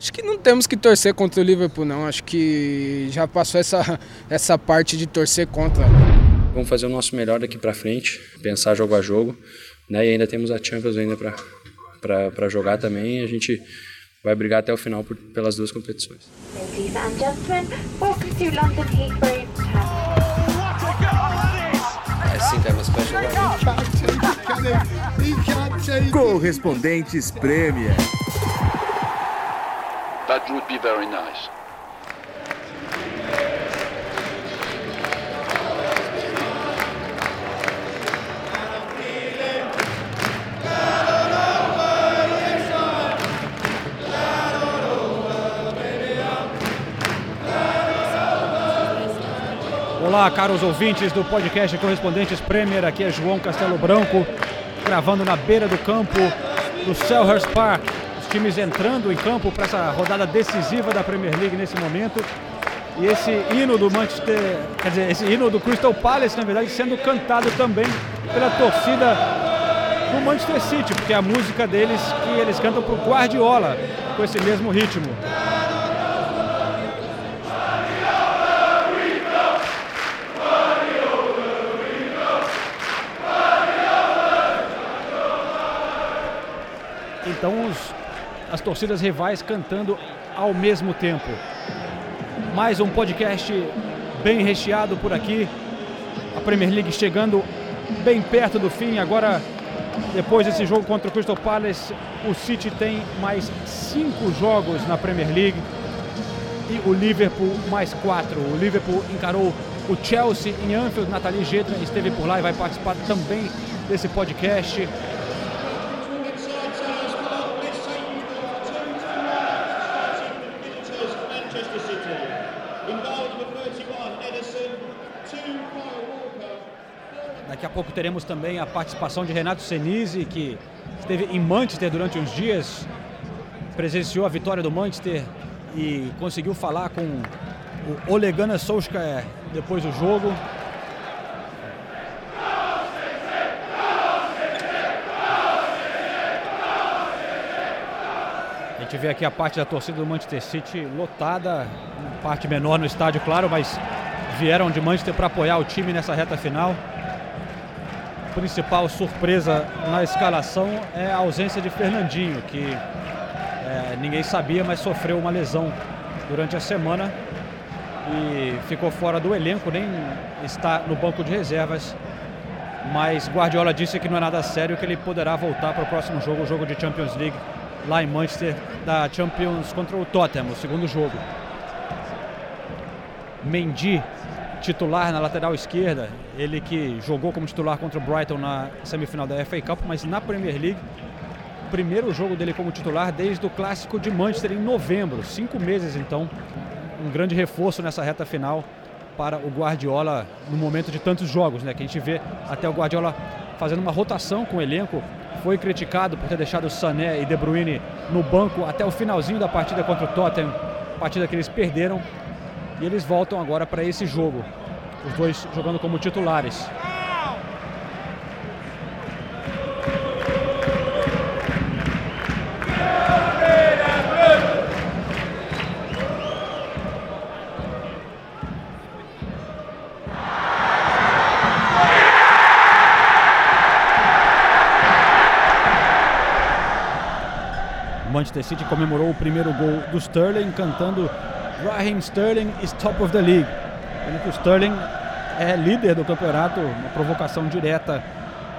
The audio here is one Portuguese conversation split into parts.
Acho que não temos que torcer contra o Liverpool, não. Acho que já passou essa, essa parte de torcer contra. Vamos fazer o nosso melhor daqui para frente, pensar jogo a jogo, né? E ainda temos a Champions ainda para jogar também. A gente vai brigar até o final por, pelas duas competições. Ladies and gentlemen, welcome to London Heathrow. Correspondentes Premier. That would be very nice. Olá, caros ouvintes do podcast Correspondentes Premier. Aqui é João Castelo Branco, gravando na beira do campo do Selhurst Park, times entrando em campo para essa rodada decisiva da Premier League nesse momento. E esse hino do Manchester, quer dizer, esse hino do Crystal Palace, na verdade, sendo cantado também pela torcida do Manchester City, porque é a música deles que eles cantam para o Guardiola com esse mesmo ritmo. Então os as torcidas rivais cantando ao mesmo tempo. Mais um podcast bem recheado por aqui. A Premier League chegando bem perto do fim. Agora, depois desse jogo contra o Crystal Palace, o City tem mais cinco jogos na Premier League e o Liverpool mais quatro. O Liverpool encarou o Chelsea em Anfield. Nathalie Gedra esteve por lá e vai participar também desse podcast. Pouco teremos também a participação de Renato Senise, que esteve em Manchester durante uns dias, presenciou a vitória do Manchester e conseguiu falar com o Olegana Solskjaer depois do jogo. A gente vê aqui a parte da torcida do Manchester City lotada, parte menor no estádio, claro, mas vieram de Manchester para apoiar o time nessa reta final. Principal surpresa na escalação é a ausência de Fernandinho, que é, ninguém sabia, mas sofreu uma lesão durante a semana e ficou fora do elenco, nem está no banco de reservas. Mas Guardiola disse que não é nada sério, que ele poderá voltar para o próximo jogo, o jogo de Champions League, lá em Manchester, da Champions contra o Tottenham, o segundo jogo. Mendy titular na lateral esquerda, ele que jogou como titular contra o Brighton na semifinal da FA Cup, mas na Premier League, primeiro jogo dele como titular desde o clássico de Manchester em novembro, cinco meses então, um grande reforço nessa reta final para o Guardiola no momento de tantos jogos, né? Que a gente vê até o Guardiola fazendo uma rotação com o elenco, foi criticado por ter deixado Sané e De Bruyne no banco até o finalzinho da partida contra o Tottenham, partida que eles perderam e eles voltam agora para esse jogo. Os dois jogando como titulares. Manchester City comemorou o primeiro gol do Sterling cantando Raheem Sterling is top of the league. Sendo que o Sterling é líder do campeonato, uma provocação direta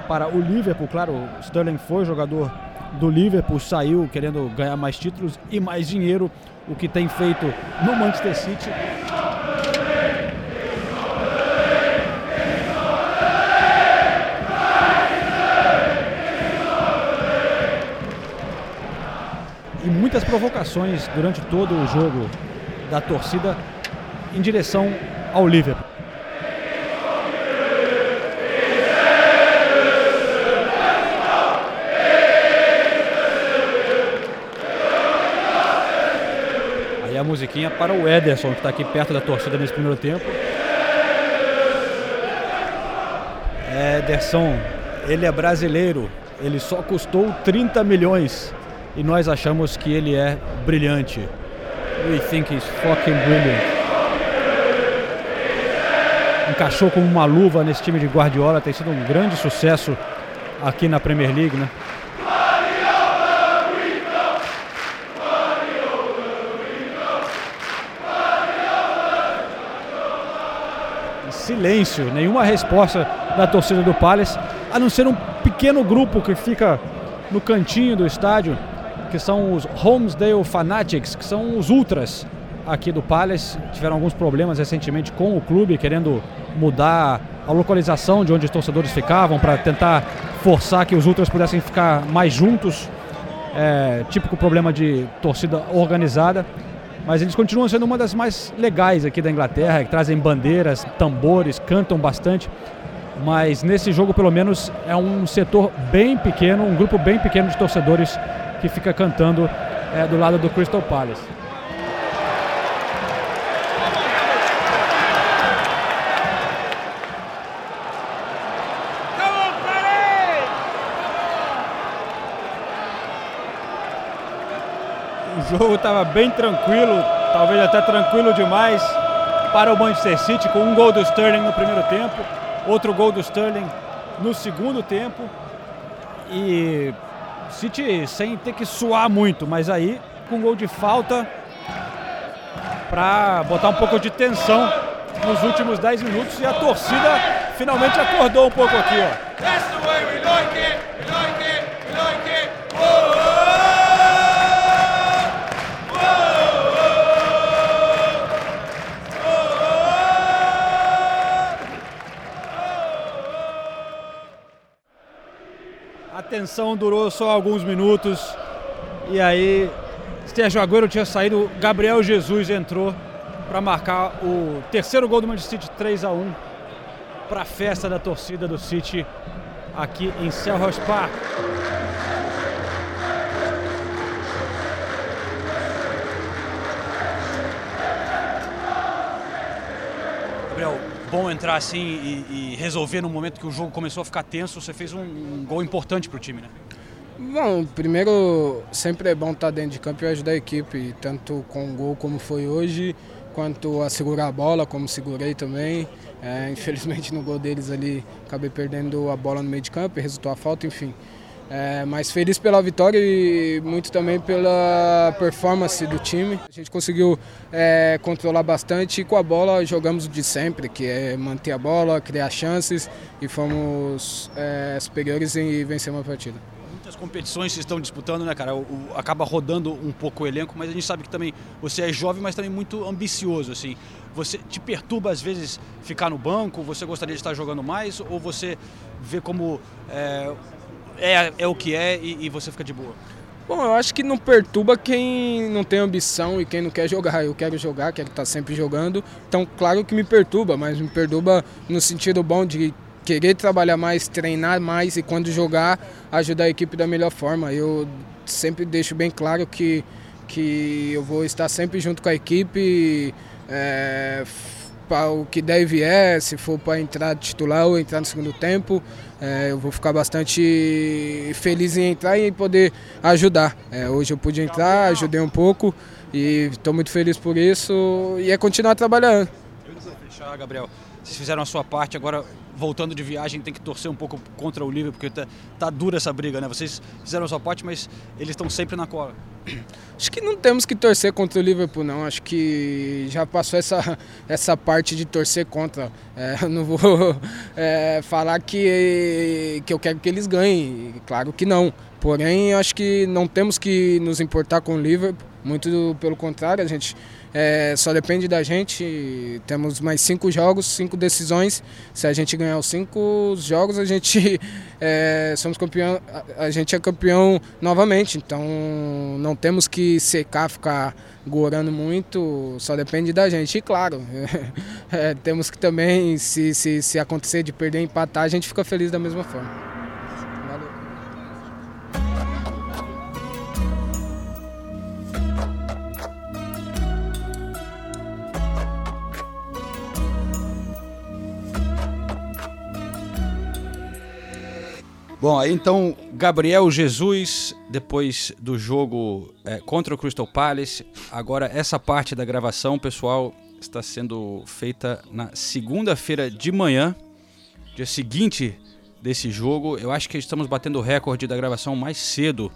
para o Liverpool. Claro, o Sterling foi jogador do Liverpool, saiu querendo ganhar mais títulos e mais dinheiro, o que tem feito no Manchester City. E muitas provocações durante todo o jogo da torcida em direção ao Liverpool. Aí a musiquinha para o Ederson, que está aqui perto da torcida nesse primeiro tempo. Ederson, ele é brasileiro, ele só custou 30 milhões e nós achamos que ele é brilhante. We think he's fucking brilliant. Encaixou como uma luva nesse time de Guardiola, tem sido um grande sucesso aqui na Premier League, né? Silêncio, nenhuma resposta da torcida do Palace, a não ser um pequeno grupo que fica no cantinho do estádio, que são os Homesdale Fanatics, que são os ultras aqui do Palace. Tiveram alguns problemas recentemente com o clube, querendo mudar a localização de onde os torcedores ficavam para tentar forçar que os ultras pudessem ficar mais juntos. É, típico problema de torcida organizada. Mas eles continuam sendo uma das mais legais aqui da Inglaterra, que trazem bandeiras, tambores, cantam bastante. Mas nesse jogo, pelo menos, é um setor bem pequeno, um grupo bem pequeno de torcedores que fica cantando é, do lado do Crystal Palace. O jogo estava bem tranquilo, talvez até tranquilo demais para o Manchester City, com um gol do Sterling no primeiro tempo, outro gol do Sterling no segundo tempo. E City sem ter que suar muito, mas aí com gol de falta para botar um pouco de tensão nos últimos 10 minutos e a torcida finalmente acordou um pouco aqui, ó. Tensão durou só alguns minutos e aí Sérgio Agüero tinha saído, Gabriel Jesus entrou para marcar o terceiro gol do Manchester City 3 a 1 para a festa da torcida do City aqui em Selhurst Park. Bom entrar assim e, e, resolver no momento que o jogo começou a ficar tenso. Você fez um, um gol importante para o time, né? Bom, primeiro, sempre é bom estar dentro de campo e ajudar a equipe, tanto com o gol como foi hoje, quanto a segurar a bola, como segurei também. É, infelizmente no gol deles ali acabei perdendo a bola no meio de campo, resultou a falta, enfim. É, mas feliz pela vitória e muito também pela performance do time. A gente conseguiu é, controlar bastante e com a bola jogamos de sempre, que é manter a bola, criar chances e fomos é, superiores em vencer uma partida. Muitas competições se estão disputando, né, cara? O, o, acaba rodando um pouco o elenco, mas a gente sabe que também você é jovem, mas também muito ambicioso, assim. Você te perturba às vezes ficar no banco? Você gostaria de estar jogando mais ou você vê como é, é, o que é e, e, você fica de boa? Bom, eu acho que não perturba quem não tem ambição e quem não quer jogar. Eu quero jogar, quero estar sempre jogando. Então, claro que me perturba, mas me perturba no sentido bom de querer trabalhar mais, treinar mais e quando jogar, ajudar a equipe da melhor forma. Eu sempre deixo bem claro que, que eu vou estar sempre junto com a equipe. É, para o que der e vier, se for para entrar titular ou entrar no segundo tempo, é, eu vou ficar bastante feliz em entrar e poder ajudar. É, hoje eu pude entrar, ajudei um pouco e estou muito feliz por isso e é continuar trabalhando. Fechar, Gabriel. Vocês fizeram a sua parte, agora voltando de viagem tem que torcer um pouco contra o Liverpool, porque tá, tá dura essa briga, né? Vocês fizeram a sua parte, mas eles estão sempre na cola. Acho que não temos que torcer contra o Liverpool, não. Acho que já passou essa, essa parte de torcer contra. É, não vou é, falar que, que eu quero que eles ganhem, claro que não. Porém, acho que não temos que nos importar com o Liverpool, muito pelo contrário, a gente é, só depende da gente. Temos mais cinco jogos, cinco decisões. Se a gente ganhar os cinco jogos, a gente é, somos campeão. A gente é campeão novamente. Então não temos que secar, ficar gorando muito. Só depende da gente. E claro, é, temos que também, se, se, se acontecer de perder, empatar, a gente fica feliz da mesma forma. Bom, aí então, Gabriel Jesus, depois do jogo é, contra o Crystal Palace. Agora, essa parte da gravação, pessoal, está sendo feita na segunda-feira de manhã, dia seguinte desse jogo. Eu acho que estamos batendo o recorde da gravação mais cedo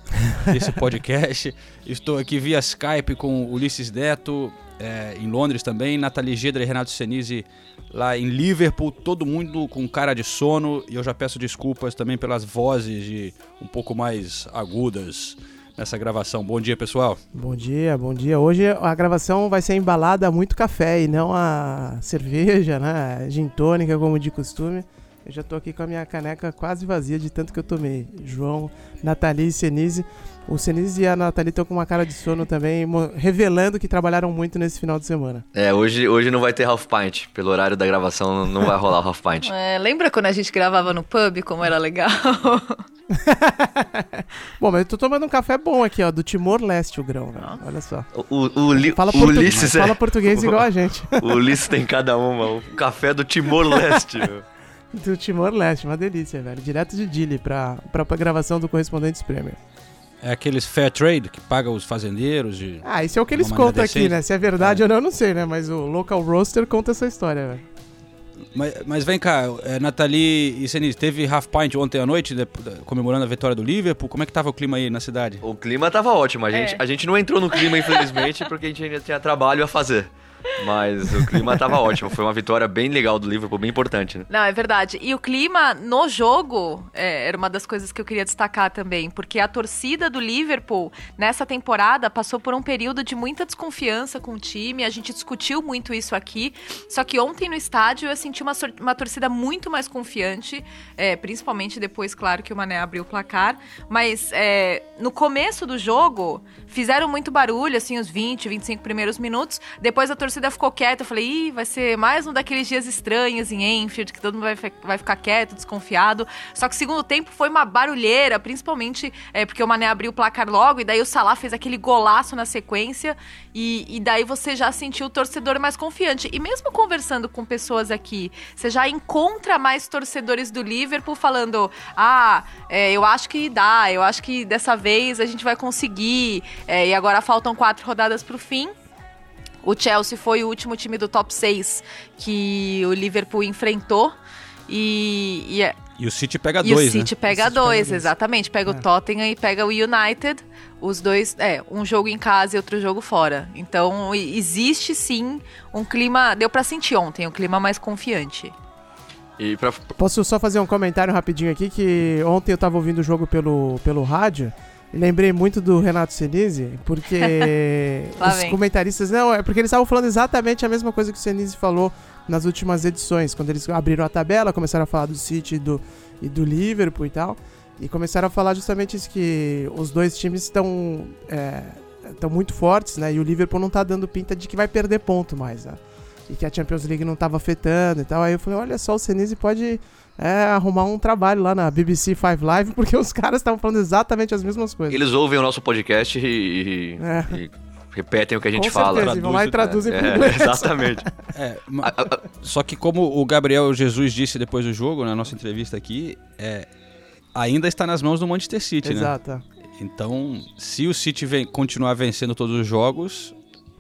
desse podcast. Estou aqui via Skype com Ulisses Neto, é, em Londres também, Nathalie Gedra e Renato Senise lá em Liverpool, todo mundo com cara de sono. E eu já peço desculpas também pelas vozes de um pouco mais agudas nessa gravação. Bom dia, pessoal. Bom dia, bom dia. Hoje a gravação vai ser embalada a muito café e não a cerveja, né? Gin tônica, como de costume. Eu já tô aqui com a minha caneca quase vazia de tanto que eu tomei. João, Nathalie e Senise. O Senise e a Nathalie estão com uma cara de sono também, revelando que trabalharam muito nesse final de semana. É, hoje, hoje não vai ter half pint. Pelo horário da gravação não vai rolar o half pint. É, lembra quando a gente gravava no pub, como era legal? bom, mas eu tô tomando um café bom aqui, ó, do Timor-Leste, o grão, né? Olha só. O, o, o, fala, o Ulisses é... fala português igual a gente. o Ulisses tem cada uma. O café do Timor-Leste, meu. Do Timor-Leste, uma delícia, velho. Direto de Dili pra, pra, pra gravação do Correspondentes Prêmio. É aqueles fair trade que paga os fazendeiros de. Ah, isso é o que eles contam aqui, né? Se é verdade é. ou não, eu não sei, né? Mas o Local Roaster conta essa história, velho. Mas, mas, vem cá, é, Nathalie e Senise, teve half pint ontem à noite, de, de, comemorando a vitória do Liverpool. Como é que tava o clima aí na cidade? O clima tava ótimo. A gente, é. a gente não entrou no clima, infelizmente, porque a gente ainda tinha trabalho a fazer. Mas o clima tava ótimo. Foi uma vitória bem legal do Liverpool, bem importante, né? Não, é verdade. E o clima no jogo é, era uma das coisas que eu queria destacar também, porque a torcida do Liverpool nessa temporada passou por um período de muita desconfiança com o time. A gente discutiu muito isso aqui. Só que ontem no estádio eu senti uma, uma torcida muito mais confiante, é, principalmente depois, claro, que o Mané abriu o placar. Mas é, no começo do jogo fizeram muito barulho, assim, os 20, 25 primeiros minutos. Depois a torcida torcida ficou quieta. Eu falei, ih, vai ser mais um daqueles dias estranhos em Enfield, que todo mundo vai, vai ficar quieto, desconfiado. Só que o segundo tempo foi uma barulheira, principalmente é, porque o Mané abriu o placar logo, e daí o Salah fez aquele golaço na sequência, e, e daí você já sentiu o torcedor mais confiante. E mesmo conversando com pessoas aqui, você já encontra mais torcedores do Liverpool falando: ah, é, eu acho que dá, eu acho que dessa vez a gente vai conseguir, é, e agora faltam quatro rodadas pro fim. O Chelsea foi o último time do top 6 que o Liverpool enfrentou. E, e, é e o City pega dois, E o City né? pega o City dois, pega exatamente. Pega é. o Tottenham e pega o United. Os dois, é, um jogo em casa e outro jogo fora. Então, existe sim um clima, deu para sentir ontem, um clima mais confiante. Pra... Posso só fazer um comentário rapidinho aqui, que ontem eu tava ouvindo o jogo pelo, pelo rádio, lembrei muito do Renato Senise, porque os vem. comentaristas. Não, é porque eles estavam falando exatamente a mesma coisa que o Senise falou nas últimas edições, quando eles abriram a tabela, começaram a falar do City e do, e do Liverpool e tal. E começaram a falar justamente isso, que os dois times estão é, estão muito fortes, né? E o Liverpool não tá dando pinta de que vai perder ponto mais, né? E que a Champions League não tava afetando e tal. Aí eu falei, olha só, o Senise pode é, arrumar um trabalho lá na BBC Five Live, porque os caras estavam falando exatamente as mesmas coisas. Eles ouvem o nosso podcast e, é. e repetem o que a gente Com fala. Certeza, vão lá e traduzem é, inglês. Exatamente. É, só que como o Gabriel Jesus disse depois do jogo, na nossa entrevista aqui, é, ainda está nas mãos do Manchester City, Exato. né? Então, se o City vem, continuar vencendo todos os jogos,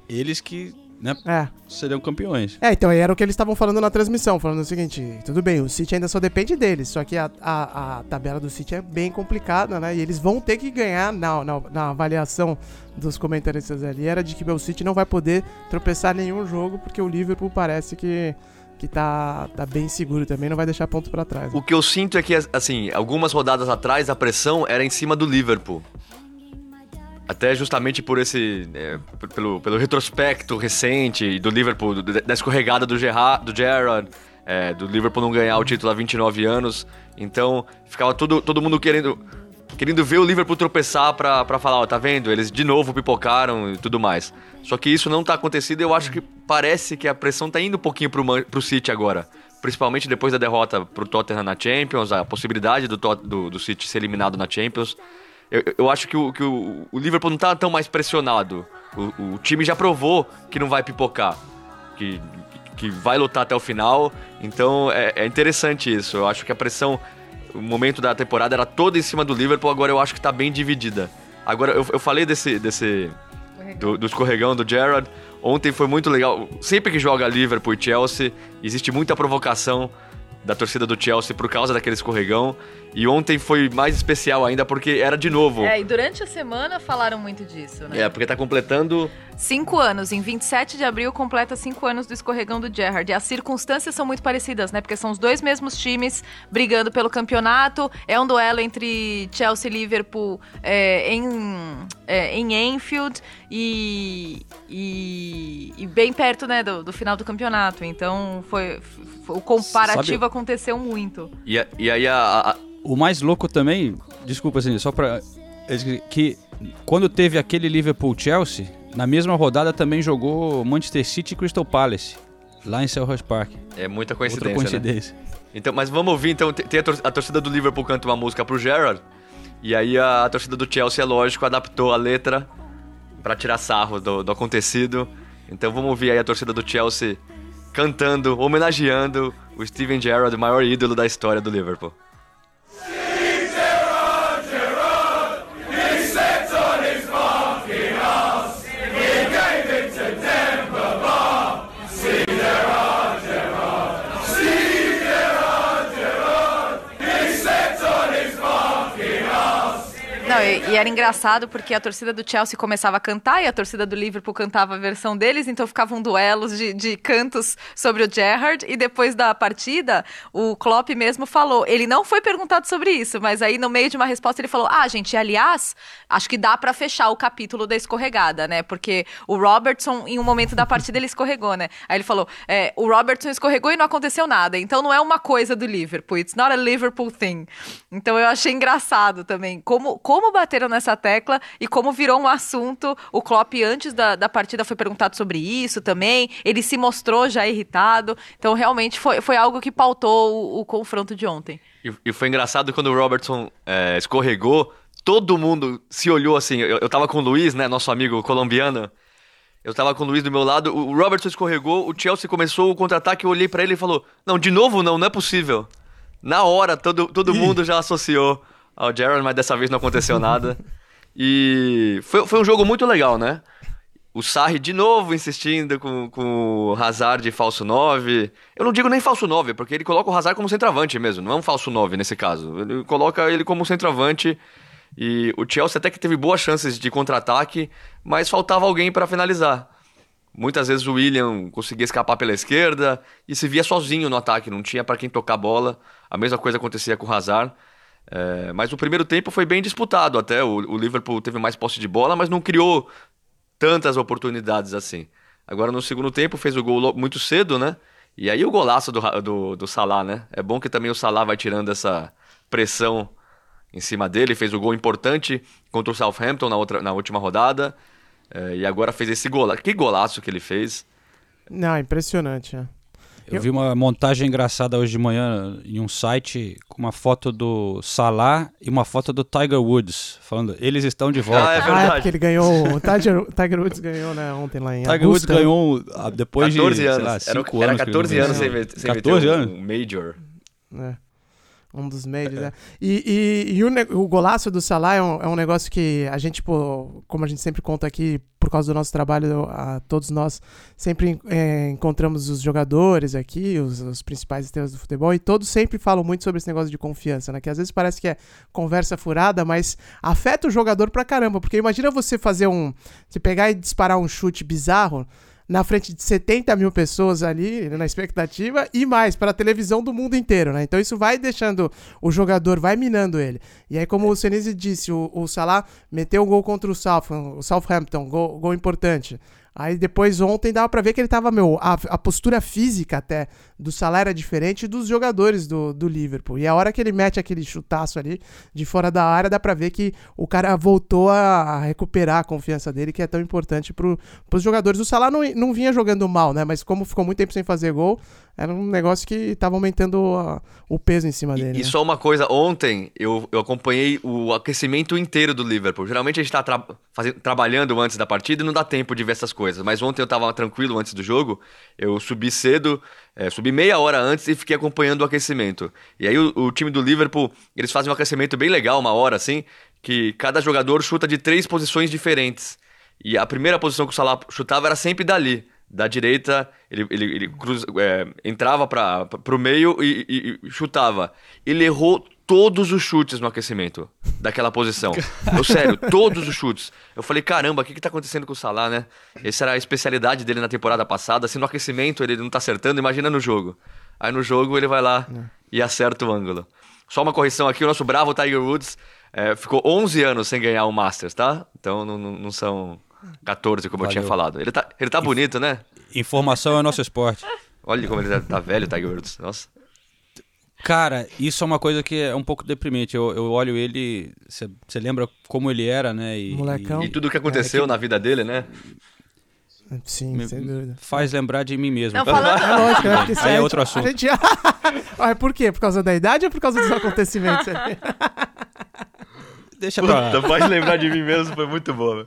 eles que né? É. Seriam campeões. É, então era o que eles estavam falando na transmissão, falando o seguinte, tudo bem, o City ainda só depende deles, só que a, a, a tabela do City é bem complicada, né? E eles vão ter que ganhar na, na, na avaliação dos comentaristas ali, era de que o City não vai poder tropeçar nenhum jogo, porque o Liverpool parece que que tá, tá bem seguro também, não vai deixar ponto para trás. Né? O que eu sinto é que, assim, algumas rodadas atrás a pressão era em cima do Liverpool. Até justamente por esse. É, pelo, pelo retrospecto recente do Liverpool, do, da escorregada do, Gerard, do Gerrard, é, do Liverpool não ganhar o título há 29 anos. Então, ficava todo, todo mundo querendo querendo ver o Liverpool tropeçar pra, falar, ó, tá vendo? Eles de novo pipocaram e tudo mais. Só que isso não tá acontecendo e eu acho que parece que a pressão tá indo um pouquinho pro, pro City agora. Principalmente depois da derrota pro Tottenham na Champions, a possibilidade do, do, do City ser eliminado na Champions. Eu, eu acho que, o, que o, o, Liverpool não tá tão mais pressionado. O, o, time já provou que não vai pipocar, que, que vai lutar até o final. Então é, é interessante isso. Eu acho que a pressão o momento da temporada era todo em cima do Liverpool, agora eu acho que tá bem dividida. Agora, eu, eu falei desse. desse do, do escorregão do Gerrard. Ontem foi muito legal. Sempre que joga Liverpool e Chelsea, existe muita provocação da torcida do Chelsea por causa daquele escorregão. E ontem foi mais especial ainda porque era de novo. É, e durante a semana falaram muito disso, né? É, porque tá completando. Cinco anos. Em 27 de abril completa cinco anos do escorregão do Gerrard. E as circunstâncias são muito parecidas, né? Porque são os dois mesmos times brigando pelo campeonato. É um duelo entre Chelsea e Liverpool é, em, é, em Anfield e, e, e, bem perto né, do, do final do campeonato. Então foi o comparativo Sabe... aconteceu muito. E, e aí a, a o mais louco também, desculpa assim, só pra. Que quando teve aquele Liverpool-Chelsea, na mesma rodada também jogou Manchester City e Crystal Palace, lá em Selhurst Park. É muita coincidência. Outra coincidência. Né? Então, mas vamos ouvir, então, tem a, tor a, torcida do Liverpool canta uma música pro Gerrard, e aí a, a torcida do Chelsea, é lógico, adaptou a letra para tirar sarro do, do acontecido. Então vamos ouvir aí a torcida do Chelsea cantando, homenageando o Steven Gerrard, o maior ídolo da história do Liverpool. E era engraçado porque a torcida do Chelsea começava a cantar e a torcida do Liverpool cantava a versão deles, então ficavam duelos de, de cantos sobre o Gerrard. E depois da partida, o Klopp mesmo falou. Ele não foi perguntado sobre isso, mas aí no meio de uma resposta ele falou: Ah, gente, aliás, acho que dá para fechar o capítulo da escorregada, né? Porque o Robertson, em um momento da partida, ele escorregou, né? Aí ele falou: é, O Robertson escorregou e não aconteceu nada. Então não é uma coisa do Liverpool. It's not a Liverpool thing. Então eu achei engraçado também como, como bateram nessa tecla e como virou um assunto. O Klopp, antes da, da partida, foi perguntado sobre isso também. Ele se mostrou já irritado. Então, realmente, foi, foi algo que pautou o, o confronto de ontem. E, e, foi engraçado quando o Robertson é, escorregou, todo mundo se olhou assim. Eu, eu tava com o Luiz, né, nosso amigo colombiano. Eu tava com o Luiz do meu lado, o Robertson escorregou, o Chelsea começou o contra-ataque, eu olhei para ele e falou: Não, de novo não, não é possível. Na hora, todo, todo mundo já associou ao Jared, mas dessa vez não aconteceu nada. E foi, foi um jogo muito legal, né? O Sarri de novo insistindo com, com o Hazard de falso 9. Eu não digo nem falso 9, porque ele coloca o Hazard como centroavante mesmo, não é um falso 9 nesse caso. Ele coloca ele como centroavante. E o Chelsea até que teve boas chances de contra-ataque, mas faltava alguém para finalizar. Muitas vezes o William conseguia escapar pela esquerda e se via sozinho no ataque, não tinha para quem tocar a bola. A mesma coisa acontecia com o Hazard. É, mas o primeiro tempo foi bem disputado até. O, o, Liverpool teve mais posse de bola, mas não criou tantas oportunidades assim. Agora no segundo tempo fez o gol muito cedo, né? E aí o golaço do, do, do Salah, né? É bom que também o Salah vai tirando essa pressão em cima dele. Fez o gol importante contra o Southampton na, outra, na última rodada. É, e agora fez esse golaço. Que golaço que ele fez. Não, impressionante, né? Eu, vi uma montagem engraçada hoje de manhã em um site com uma foto do Salah e uma foto do Tiger Woods, falando eles estão de volta. Ah, é verdade. Ah, é porque ele ganhou, o Tiger, Tiger Woods ganhou né, ontem lá em Tiger Augusta. Woods ganhou ah, depois 14 de, anos. Lá, era, anos. Era 14 anos sem, sem 14 anos? um Major. É. Um dos médios, né? E, e, e o, o, golaço do Salah é um, é um, negócio que a gente, pô, como a gente sempre conta aqui, por causa do nosso trabalho, a, todos nós sempre é, encontramos os jogadores aqui, os, os, principais estrelas do futebol, e todos sempre falam muito sobre esse negócio de confiança, né? Que às vezes parece que é conversa furada, mas afeta o jogador pra caramba. Porque imagina você fazer um. Você pegar e disparar um chute bizarro na frente de 70 mil pessoas ali na expectativa e mais para a televisão do mundo inteiro, né? Então isso vai deixando o jogador, vai minando ele. E aí, como o Senise disse, o, o Salah meteu um gol contra o, South, o Southampton, gol, gol importante. Aí depois ontem dava para ver que ele tava, meu, a, a, postura física até do Salah era diferente dos jogadores do, do Liverpool. E a hora que ele mete aquele chutaço ali de fora da área, dá para ver que o cara voltou a recuperar a confiança dele, que é tão importante pro, pros jogadores. O Salah não, não vinha jogando mal, né? Mas como ficou muito tempo sem fazer gol, era um negócio que tava aumentando a, o peso em cima dele. E, né? só uma coisa, ontem eu, eu acompanhei o aquecimento inteiro do Liverpool. Geralmente a gente tá tra trabalhando antes da partida e não dá tempo de ver essas coisas coisa. Mas ontem eu tava tranquilo antes do jogo, eu subi cedo, é, subi meia hora antes e fiquei acompanhando o aquecimento. E aí o, o, time do Liverpool, eles fazem um aquecimento bem legal, uma hora assim, que cada jogador chuta de três posições diferentes. E a primeira posição que o Salah chutava era sempre dali. Da direita, ele, ele, ele cruz, é, entrava para o meio e, e, e chutava. Ele errou todos os chutes no aquecimento daquela posição. Eu, sério, todos os chutes. Eu falei, caramba, o que, que tá acontecendo com o Salah, né? Essa era a especialidade dele na temporada passada. Se no aquecimento ele não tá acertando, imagina no jogo. Aí no jogo ele vai lá é. e acerta o ângulo. Só uma correção aqui, o nosso bravo Tiger Woods é, ficou 11 anos sem ganhar o Masters, tá? Então não, não, não são 14, como Valeu. eu tinha falado. Ele tá, ele tá bonito, né? Informação é nosso esporte. Olha como ele tá, tá velho, Tiger Woods. Nossa. Cara, isso é uma coisa que é um pouco deprimente. Eu, eu olho ele, você lembra como ele era, né? E, Molecão. E, e tudo que aconteceu é que... na vida dele, né? Sim, Me, sem dúvida. Faz lembrar de mim mesmo. Não, falando... É lógico, né? Aí é outro assunto. Gente... por quê? Por causa da idade ou por causa dos acontecimentos? Deixa pra lá. Faz lembrar de mim mesmo, foi muito bom.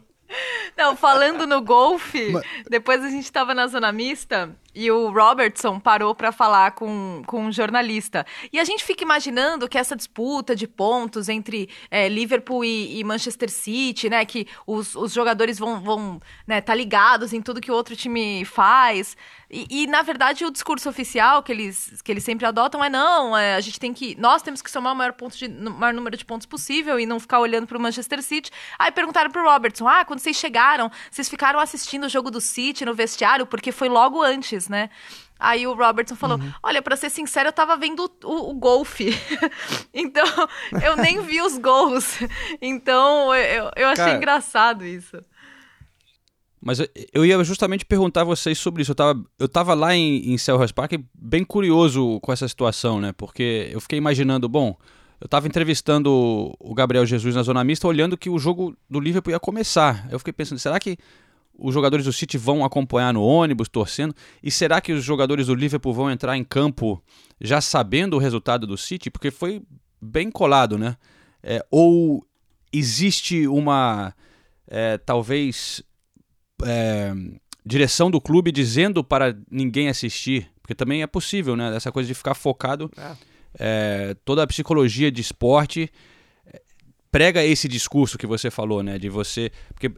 Não, falando no golfe, depois a gente tava na zona mista e o Robertson parou para falar com, com um jornalista. E a gente fica imaginando que essa disputa de pontos entre é, Liverpool e, e, Manchester City, né? Que os, os jogadores vão, vão né, tá ligados em tudo que o outro time faz. E, e, na verdade, o discurso oficial que eles, que eles sempre adotam é não, é, a gente tem que. Nós temos que somar o maior, ponto de, maior número de pontos possível e não ficar olhando para o Manchester City. Aí perguntaram pro Robertson: ah, quando vocês chegaram, vocês ficaram assistindo o jogo do City no vestiário, porque foi logo antes, né? Aí o Robertson falou: uhum. Olha, para ser sincero, eu tava vendo o, o golfe. então, eu nem vi os gols. Então, eu, eu achei Cara, engraçado isso. Mas eu ia justamente perguntar a vocês sobre isso. Eu tava, eu tava lá em, em Selhurst Park bem curioso com essa situação, né? Porque eu fiquei imaginando, bom, eu tava entrevistando o Gabriel Jesus na Zona Mista, olhando que o jogo do Liverpool ia começar. Eu fiquei pensando, será que os jogadores do City vão acompanhar no ônibus, torcendo? E será que os jogadores do Liverpool vão entrar em campo já sabendo o resultado do City? Porque foi bem colado, né? É, ou existe uma, é, talvez, é, direção do clube dizendo para ninguém assistir? Porque também é possível, né? Essa coisa de ficar focado. É. é toda a psicologia de esporte é, prega esse discurso que você falou, né? De você. Porque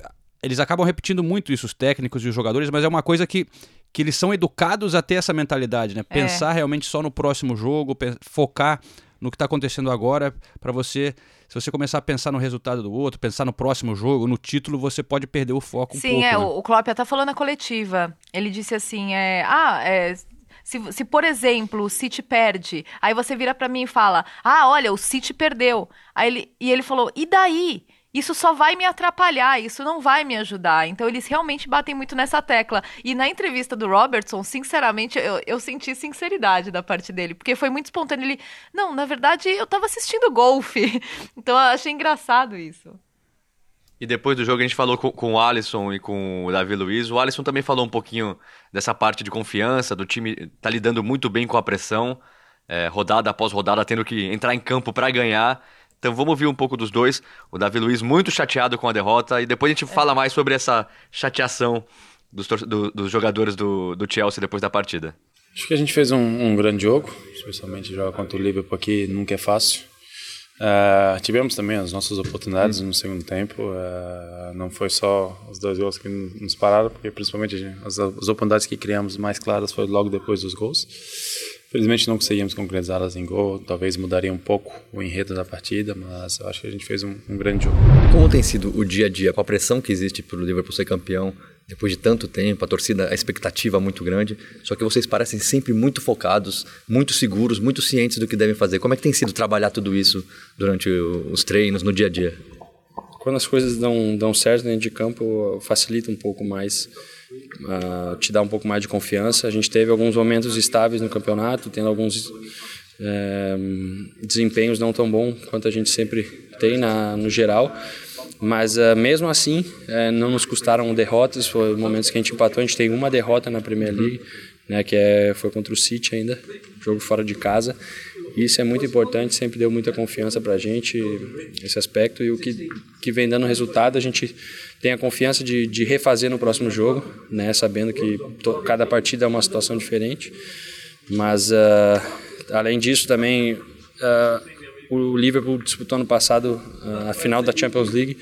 eles acabam repetindo muito isso, os técnicos e os jogadores, mas é uma coisa que, que eles são educados a ter essa mentalidade, né? É. Pensar realmente só no próximo jogo, focar no que está acontecendo agora, para você, se você começar a pensar no resultado do outro, pensar no próximo jogo, no título, você pode perder o foco um Sim, pouco. Sim, é, né? o Klopp até falou na coletiva, ele disse assim, é, ah, é, se, se, por exemplo, o City perde, aí você vira para mim e fala: Ah, olha, o City perdeu. Aí ele, e ele falou: E daí? Isso só vai me atrapalhar, isso não vai me ajudar. Então eles realmente batem muito nessa tecla. E na entrevista do Robertson, sinceramente, eu, eu senti sinceridade da parte dele, porque foi muito espontâneo. Ele, não, na verdade, eu tava assistindo golfe. Então eu achei engraçado isso. E depois do jogo a gente falou com, com, o Alisson e com o Davi Luiz. O Alisson também falou um pouquinho dessa parte de confiança, do time tá lidando muito bem com a pressão, é, rodada após rodada, tendo que entrar em campo para ganhar. Então vamos ouvir um pouco dos dois. O Davi Luiz muito chateado com a derrota e depois a gente fala mais sobre essa chateação dos, do, dos jogadores do, do, Chelsea depois da partida. Acho que a gente fez um, um grande jogo, especialmente jogar contra o Liverpool aqui nunca é fácil. Uh, tivemos também as nossas oportunidades no segundo tempo. Uh, não foi só os dois gols que nos pararam, porque principalmente as, as oportunidades que criamos mais claras foi logo depois dos gols. Felizmente não conseguimos concretizá-las em gol, talvez mudaria um pouco o enredo da partida, mas eu acho que a gente fez um, um grande jogo. Como tem sido o dia a dia, com a pressão que existe para o Liverpool ser campeão, depois de tanto tempo, a torcida, a expectativa é muito grande, só que vocês parecem sempre muito focados, muito seguros, muito cientes do que devem fazer. Como é que tem sido trabalhar tudo isso durante os treinos, no dia a dia? Quando as coisas dão, dão certo dentro de campo, facilita um pouco mais uh, te dá um pouco mais de confiança. A gente teve alguns momentos estáveis no campeonato, tendo alguns uh, desempenhos não tão bons quanto a gente sempre tem na, no geral. Mas uh, mesmo assim, eh, não nos custaram derrotas. Foi momentos que a gente empatou. A gente tem uma derrota na Premier League, né, que é, foi contra o City ainda, jogo fora de casa. Isso é muito importante, sempre deu muita confiança para a gente, esse aspecto. E o que, que vem dando resultado, a gente tenha confiança de, de refazer no próximo jogo, né? Sabendo que to, cada partida é uma situação diferente. Mas, uh, além disso, também uh, o Liverpool disputou ano passado uh, a final da Champions League,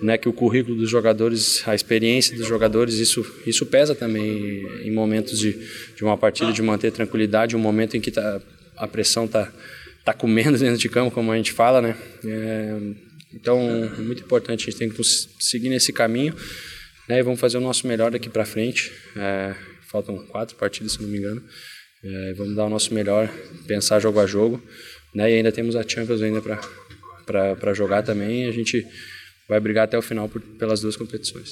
né? Que o currículo dos jogadores, a experiência dos jogadores, isso, isso pesa também em momentos de, de uma partida, de manter tranquilidade, um momento em que tá, a pressão está tá comendo dentro de campo, como a gente fala, né? É, então, é muito importante, a gente tem que seguir nesse caminho né, e vamos fazer o nosso melhor daqui para frente. É, faltam quatro partidas, se não me engano. É, vamos dar o nosso melhor, pensar jogo a jogo. Né, e ainda temos a Champions ainda para jogar também. a gente vai brigar até o final por, pelas duas competições.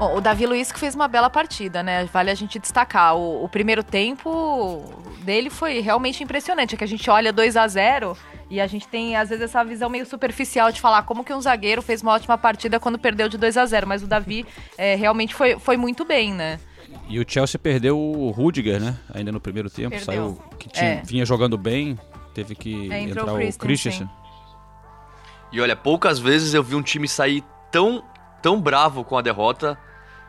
Bom, o Davi Luiz que fez uma bela partida, né? Vale a gente destacar. O, o primeiro tempo dele foi realmente impressionante. É que a gente olha 2 a 0 e a gente tem, às vezes, essa visão meio superficial de falar como que um zagueiro fez uma ótima partida quando perdeu de 2 a 0 Mas o Davi é, realmente foi, foi muito bem, né? E o Chelsea perdeu o Rudiger, né? Ainda no primeiro tempo. Perdeu. Saiu que tinha, é. vinha jogando bem, teve que é, entrar o Christensen. E olha, poucas vezes eu vi um time sair tão, tão bravo com a derrota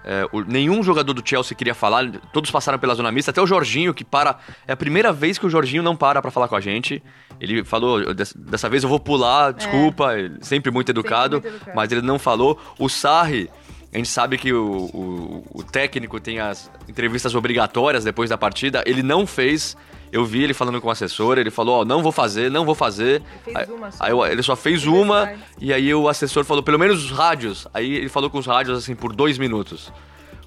é, o, nenhum jogador do Chelsea queria falar, todos passaram pela zona mista, até o Jorginho, que para. É a primeira vez que o Jorginho não para para falar com a gente. Ele falou: dessa vez eu vou pular, desculpa, é. sempre muito educado, sempre muito educado, mas ele não falou. O Sarri. A gente sabe que o, o, o técnico tem as entrevistas obrigatórias depois da partida. Ele não fez. Eu vi ele falando com o assessor, ele falou, ó, oh, não vou fazer, não vou fazer. Ele, fez uma só. Aí, ele só fez uma, e aí o assessor falou, pelo menos os rádios. Aí ele falou com os rádios, assim, por dois minutos.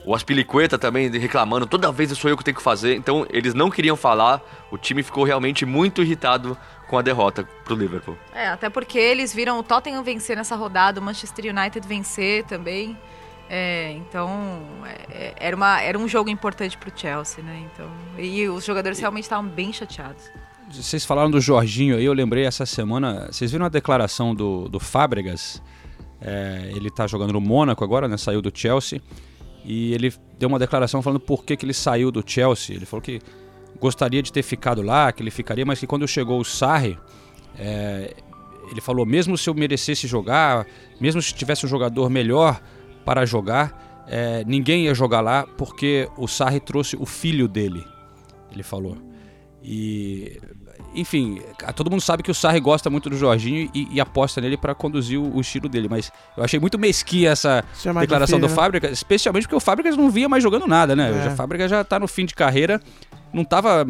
O Aspilicueta também reclamando, toda vez sou eu que tenho que fazer. Então, eles não queriam falar, o time ficou realmente muito irritado com a derrota pro Liverpool. É, até porque eles viram o Tottenham vencer nessa rodada, o Manchester United vencer também. É, então é, é, era, uma, era um jogo importante para o Chelsea, né? Então, e os jogadores realmente estavam bem chateados. Vocês falaram do Jorginho aí, eu lembrei essa semana. Vocês viram a declaração do, do Fábregas? É, ele está jogando no Mônaco agora, né? Saiu do Chelsea. E ele deu uma declaração falando por que, que ele saiu do Chelsea. Ele falou que gostaria de ter ficado lá, que ele ficaria, mas que quando chegou o Sarri, é, ele falou: mesmo se eu merecesse jogar, mesmo se tivesse um jogador melhor, para jogar, é, ninguém ia jogar lá porque o Sarri trouxe o filho dele, ele falou. E, enfim, todo mundo sabe que o Sarri gosta muito do Jorginho e, e aposta nele para conduzir o, o, estilo dele, mas eu achei muito mesquinha essa Chama declaração filho, do né? Fábrica, especialmente porque o Fábricas não via mais jogando nada, né? É. O Fábrica já tá no fim de carreira, não tava.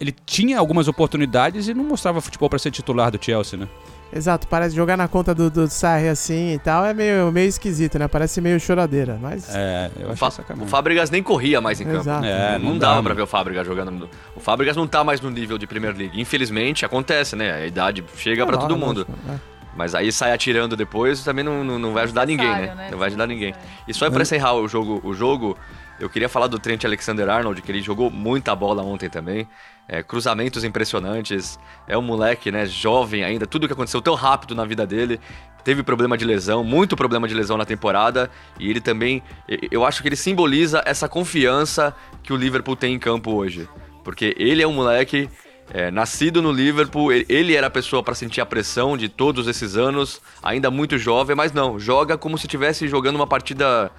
Ele tinha algumas oportunidades e não mostrava futebol para ser titular do Chelsea, né? Exato, parece jogar na conta do, do Sarri assim e tal é meio, meio esquisito, né? Parece meio choradeira, mas... É, eu acho o Fábricas nem corria mais em campo. Exato. É, não, não dava pra ver o Fábricas jogando. O Fábricas não tá mais no nível de Premier League. Infelizmente, acontece, né? A idade chega é, para todo mundo. É. Mas aí sai atirando depois também não, não, não vai ajudar ninguém, né? né? Não vai ajudar ninguém. E só para encerrar o jogo, o jogo, eu queria falar do Trent Alexander-Arnold, que ele jogou muita bola ontem também é, cruzamentos impressionantes. É um moleque, né, jovem ainda, tudo que aconteceu tão rápido na vida dele. Teve problema de lesão, muito problema de lesão na temporada, e ele também, eu acho que ele simboliza essa confiança que o Liverpool tem em campo hoje. Porque ele é um moleque é, nascido no Liverpool, ele era a pessoa para sentir a pressão de todos esses anos, ainda muito jovem, mas não, joga como se estivesse jogando uma partida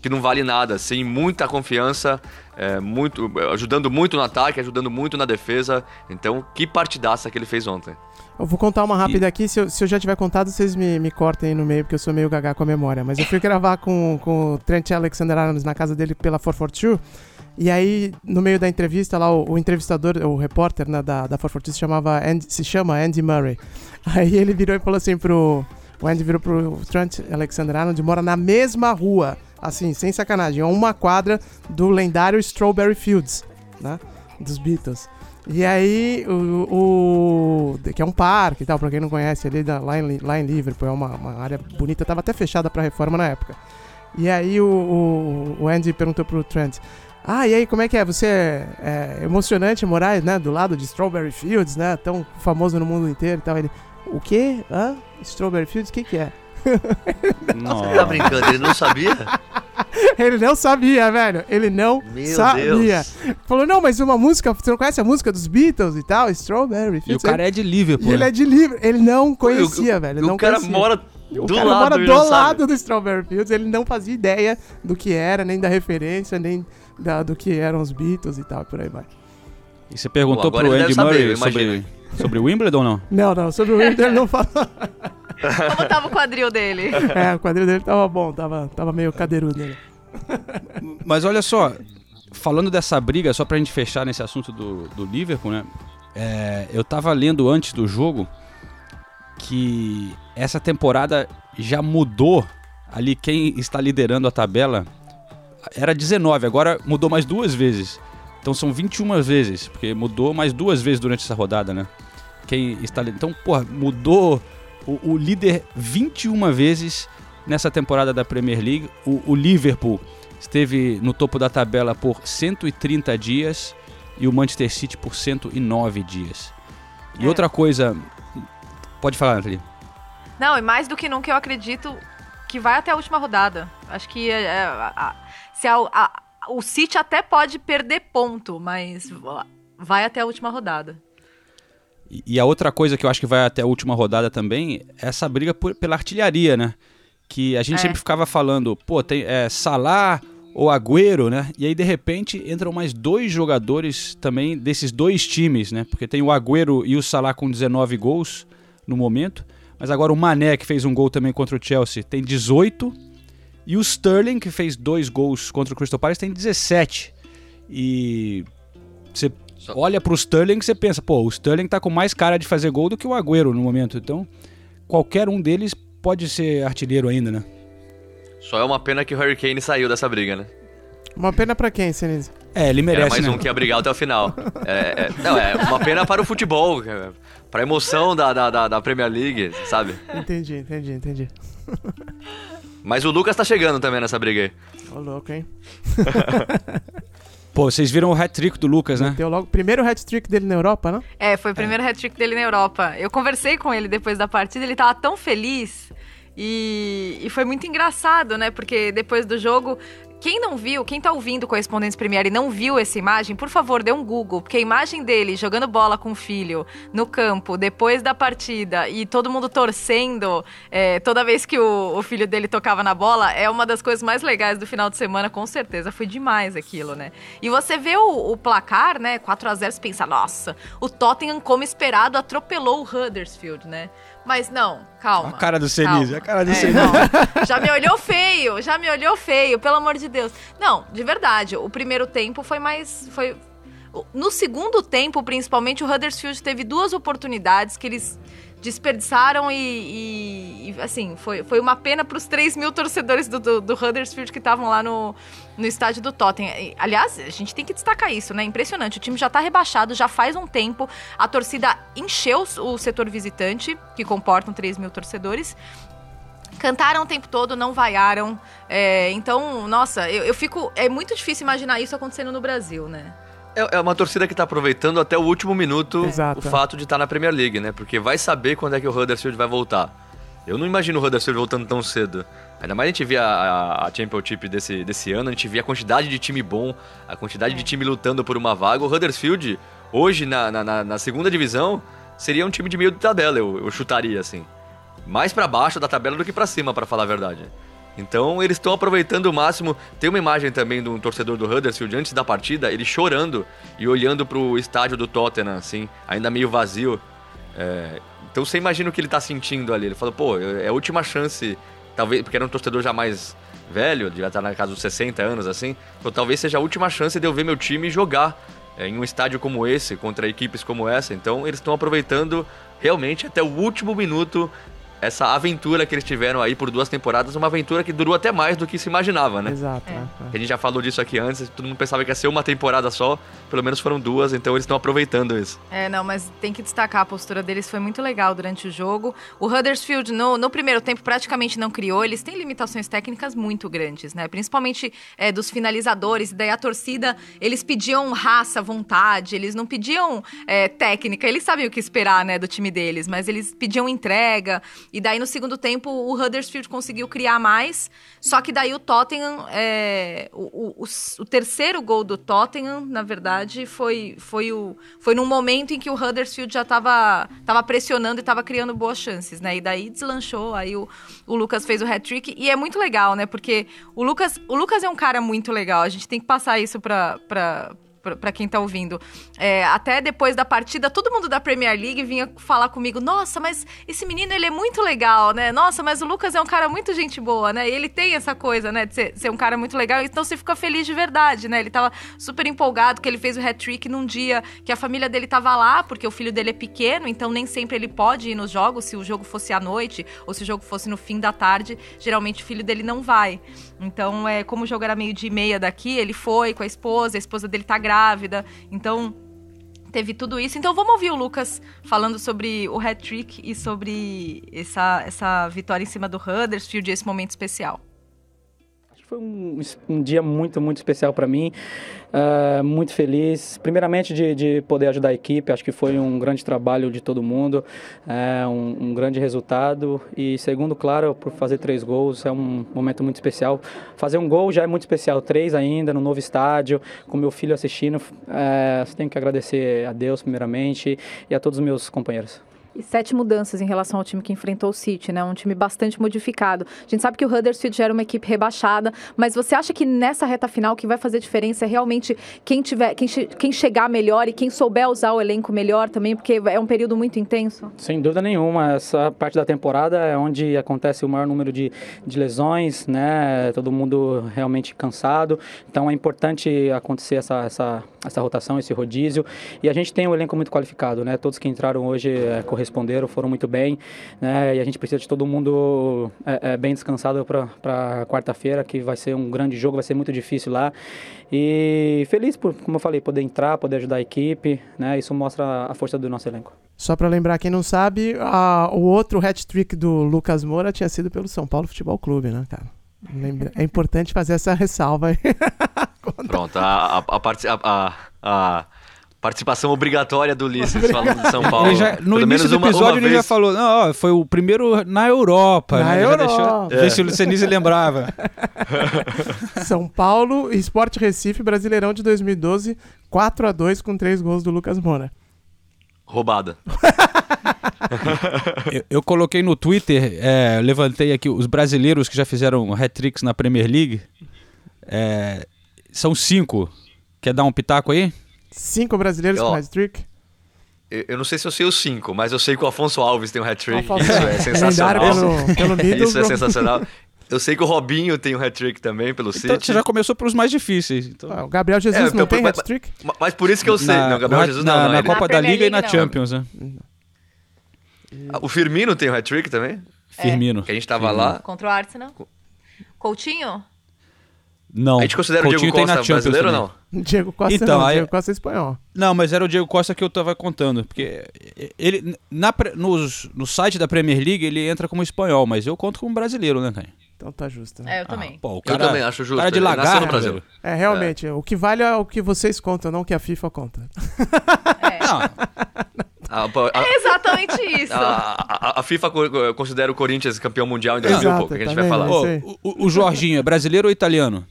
que não vale nada, sem muita confiança, é, muito, ajudando muito no ataque, ajudando muito na defesa. Então, que partidaça que ele fez ontem. Eu vou contar uma rápida e... aqui. Se eu, se eu, já tiver contado, vocês me, me cortem aí no meio, porque eu sou meio gaga com a memória. Mas eu fui gravar com, com o Trent Alexander-Arnold na casa dele pela 442. E aí, no meio da entrevista, lá, o, o entrevistador, o repórter né, da, da 442 se, chamava Andy, se chama Andy Murray. Aí ele virou e falou assim pro... O Andy virou pro Trent Alexander-Arnold, mora na mesma rua assim, sem sacanagem, é uma quadra do lendário Strawberry Fields, né? Dos Beatles. E aí, o, o, que é um parque e tal, pra quem não conhece, ali da, lá, em, lá em Liverpool, é uma, uma área bonita, tava até fechada pra reforma na época. E aí o, o, o Andy perguntou pro Trent, ah, e aí, como é que é? Você é, é, emocionante morar, né, do lado de Strawberry Fields, né, tão famoso no mundo inteiro e tal. Ele, o quê? Hã? Strawberry Fields, o que que é? Nossa. Você tá brincando, ele não sabia? Ele não sabia, velho. Ele não Meu sabia. Deus. Falou, não, mas uma música, você não conhece a música dos Beatles e tal? Strawberry Fields. E o cara é de Liverpool. Ele é de Liverpool. Ele não conhecia, velho. o não cara conhecia. mora o do cara lado, mora do lado do Strawberry Fields, ele não fazia ideia do que era, nem da referência, nem da, do que eram os Beatles e tal, por aí vai. E você perguntou Pô, pro Andy Murray sobre, sobre o Wimbledon ou não? Não, não, sobre o Wimbledon ele não falou. Como tava o quadril dele? É, o quadril dele tava bom, tava, tava meio cadeirudo nele. Mas olha só, falando dessa briga, só pra gente fechar nesse assunto do, do Liverpool, né? É, eu tava lendo antes do jogo que essa temporada já mudou ali quem está liderando a tabela. Era 19, agora mudou mais duas vezes. Então são 21 vezes, porque mudou mais duas vezes durante essa rodada, né? Quem está Então, porra, mudou o, o líder 21 vezes nessa temporada da Premier League. O, o, Liverpool esteve no topo da tabela por 130 dias e o Manchester City por 109 dias. E é. outra coisa. Pode falar, Nathalie. Não, e mais do que nunca eu acredito que vai até a última rodada. Acho que é, é, a, se a, o City até pode perder ponto, mas vai até a última rodada. E a outra coisa que eu acho que vai até a última rodada também é essa briga por, pela artilharia, né? Que a gente é. sempre ficava falando, pô, tem é, Salah ou Agüero, né? E aí de repente entram mais dois jogadores também desses dois times, né? Porque tem o Agüero e o Salah com 19 gols no momento, mas agora o Mané que fez um gol também contra o Chelsea tem 18 e o Sterling que fez dois gols contra o Crystal Palace tem 17. E você olha pro Sterling e você pensa, pô, o Sterling tá com mais cara de fazer gol do que o Agüero no momento. Então, qualquer um deles pode ser artilheiro ainda, né? Só é uma pena que o Harry Kane saiu dessa briga, né? Uma pena para quem, Sinise? É, ele merece, Era mais né? um que ia brigar até o final. É, é, não, é uma pena para o futebol, para a emoção da, da, da Premier League, sabe? Entendi, entendi, entendi. Mas o Lucas tá chegando também nessa briga aí. Ô, louco, hein? Pô, vocês viram o hat-trick do Lucas, né? Deu logo primeiro hat-trick dele na Europa, né? É, foi o primeiro é. hat-trick dele na Europa. Eu conversei com ele depois da partida, ele tava tão feliz. E, e, foi muito engraçado, né? Porque depois do jogo, quem não viu, quem tá ouvindo Correspondentes Premier e não viu essa imagem, por favor, dê um Google, porque a imagem dele jogando bola com o filho no campo, depois da partida, e todo mundo torcendo é, toda vez que o, o, filho dele tocava na bola, é uma das coisas mais legais do final de semana, com certeza. Foi demais aquilo, né? E você vê o, o placar, né? 4 a 0 você pensa, nossa, o Tottenham, como esperado, atropelou o Huddersfield, né? Mas não, calma. A cara do Senise, a cara do é, Senise. Já me olhou feio, já me olhou feio, pelo amor de Deus. Não, de verdade, o primeiro tempo foi mais. Foi... No segundo tempo, principalmente, o Huddersfield teve duas oportunidades que eles desperdiçaram e, e, assim, foi, foi uma pena para os 3 mil torcedores do, do, do Huddersfield que estavam lá no, no estádio do Tottenham. Aliás, a gente tem que destacar isso, né? Impressionante. O time já está rebaixado, já faz um tempo. A torcida encheu o setor visitante, que comportam 3 mil torcedores. Cantaram o tempo todo, não vaiaram. É, então, nossa, eu, eu fico. É muito difícil imaginar isso acontecendo no Brasil, né? É, é uma torcida que está aproveitando até o último minuto Exato. o fato de estar tá na Premier League, né? Porque vai saber quando é que o Huddersfield vai voltar. Eu não imagino o Huddersfield voltando tão cedo. Ainda mais a gente via a, a, Championship desse, desse ano, a gente via a quantidade de time bom, a quantidade de time lutando por uma vaga. O Huddersfield, hoje na, na, na segunda divisão, seria um time de meio de tabela, eu, eu chutaria assim. Mais para baixo da tabela do que para cima, para falar a verdade. Então eles estão aproveitando o máximo. Tem uma imagem também de um torcedor do Huddersfield antes da partida, ele chorando e olhando pro estádio do Tottenham, assim, ainda meio vazio. É... Então você imagina o que ele tá sentindo ali. Ele falou, pô, é a última chance, talvez, porque era um torcedor já mais velho, já tá na casa dos 60 anos, assim. Então talvez seja a última chance de eu ver meu time jogar é, em um estádio como esse, contra equipes como essa. Então eles estão aproveitando realmente até o último minuto essa aventura que eles tiveram aí por duas temporadas, uma aventura que durou até mais do que se imaginava, né? Exato. É. É. A gente já falou disso aqui antes, todo mundo pensava que ia ser uma temporada só, pelo menos foram duas, então eles estão aproveitando isso. É, não, mas tem que destacar, a postura deles foi muito legal durante o jogo. O Huddersfield, no, no primeiro tempo, praticamente não criou, eles têm limitações técnicas muito grandes, né? Principalmente é, dos finalizadores, daí a torcida, eles pediam raça, vontade, eles não pediam é, técnica, eles sabiam o que esperar, né, do time deles, mas eles pediam entrega, E daí no segundo tempo o Huddersfield conseguiu criar mais, só que daí o Tottenham, é, o, o, o, terceiro gol do Tottenham, na verdade, foi, foi, o, foi num momento em que o Huddersfield já estava tava pressionando e estava criando boas chances, né? E daí deslanchou, aí o, o Lucas fez o hat-trick e é muito legal, né? Porque o Lucas, o Lucas é um cara muito legal, a gente tem que passar isso para para quem tá ouvindo. É, até depois da partida, todo mundo da Premier League vinha falar comigo: Nossa, mas esse menino ele é muito legal, né? Nossa, mas o Lucas é um cara muito gente boa, né? E ele tem essa coisa, né? De ser, ser, um cara muito legal. Então você fica feliz de verdade, né? Ele tava super empolgado que ele fez o hat-trick num dia que a família dele tava lá, porque o filho dele é pequeno, então nem sempre ele pode ir nos jogos. Se o jogo fosse à noite ou se o jogo fosse no fim da tarde, geralmente o filho dele não vai. Então, é, como o jogo era meio de meia daqui, ele foi com a esposa, a esposa dele tá grávida. Então, teve tudo isso. Então vamos ouvir o Lucas falando sobre o hat-trick e sobre essa, essa vitória em cima do Huddersfield, esse momento especial. Foi um, um dia muito, muito especial para mim, uh, muito feliz. Primeiramente de, de, poder ajudar a equipe, acho que foi um grande trabalho de todo mundo, uh, um, um, grande resultado. E segundo, claro, por fazer três gols é um momento muito especial. Fazer um gol já é muito especial, três ainda, no novo estádio, com meu filho assistindo. Uh, tenho que agradecer a Deus primeiramente e a todos os meus companheiros e sete mudanças em relação ao time que enfrentou o City, né? Um time bastante modificado. A gente sabe que o Huddersfield já era uma equipe rebaixada, mas você acha que nessa reta final o que vai fazer diferença é realmente quem tiver, quem, quem chegar melhor e quem souber usar o elenco melhor também, porque é um período muito intenso? Sem dúvida nenhuma. Essa parte da temporada é onde acontece o maior número de, de lesões, né? Todo mundo realmente cansado. Então é importante acontecer essa, essa, essa rotação, esse rodízio. E a gente tem um elenco muito qualificado, né? Todos que entraram hoje é, responderam, foram muito bem, né? E a gente precisa de todo mundo é, é, bem descansado para quarta-feira, que vai ser um grande jogo, vai ser muito difícil lá. E feliz por, como eu falei, poder entrar, poder ajudar a equipe, né? Isso mostra a força do nosso elenco. Só para lembrar quem não sabe, a, o outro hat-trick do Lucas Moura tinha sido pelo São Paulo Futebol Clube, né, cara? É importante fazer essa ressalva aí. Pronto, a, a, a, a Participação obrigatória do Ulisses falando de São Paulo. Já, no Pelo início do episódio uma ele vez... já falou, não, ó, foi o primeiro na Europa. Na né? Europa. Deixou, é. Ver se o Lucenise lembrava. São Paulo, Esporte Recife, Brasileirão de 2012, 4 a 2 com 3 gols do Lucas Moura. Roubada. eu, eu, coloquei no Twitter, é, levantei aqui os brasileiros que já fizeram hat-tricks na Premier League. É, são cinco. Quer dar um pitaco aí? Cinco brasileiros com hat-trick? Eu não sei se eu sei os cinco, mas eu sei que o Afonso Alves tem um hat-trick. Isso é sensacional. Pelo, pelo Isso é sensacional. Eu sei que o Robinho tem um hat-trick também pelo então, City. Você já começou pelos mais difíceis. Então. Ah, o Gabriel Jesus é, não tem hat-trick? Mas, mas, por isso que eu sei. Na, não, Gabriel Jesus na, não. Na, na Copa da Liga e na Champions, né? Ah, o Firmino tem um hat-trick também? Firmino. Que a gente tava Firmino. lá. Contra o Arsenal. Coutinho? Não. A gente considera Coutinho o Diego Costa brasileiro também. ou não? Diego Costa então, não, aí... Diego Costa é espanhol. Não, mas era o Diego Costa que eu tava contando. Porque ele, na, nos, no site da Premier League ele entra como espanhol, mas eu conto como brasileiro, né, cara? Então tá justo. Né? É, eu também. Ah, pô, cara, eu também acho justo. Cara de lagar, no Brasil. É, realmente. É. O que vale é o que vocês contam, não o que a FIFA conta. É. Não. A, a, é exatamente isso. A, a, FIFA considera o Corinthians campeão mundial em 2000, Exato, pô, que a gente tá vai falar. O, o Jorginho é brasileiro ou italiano?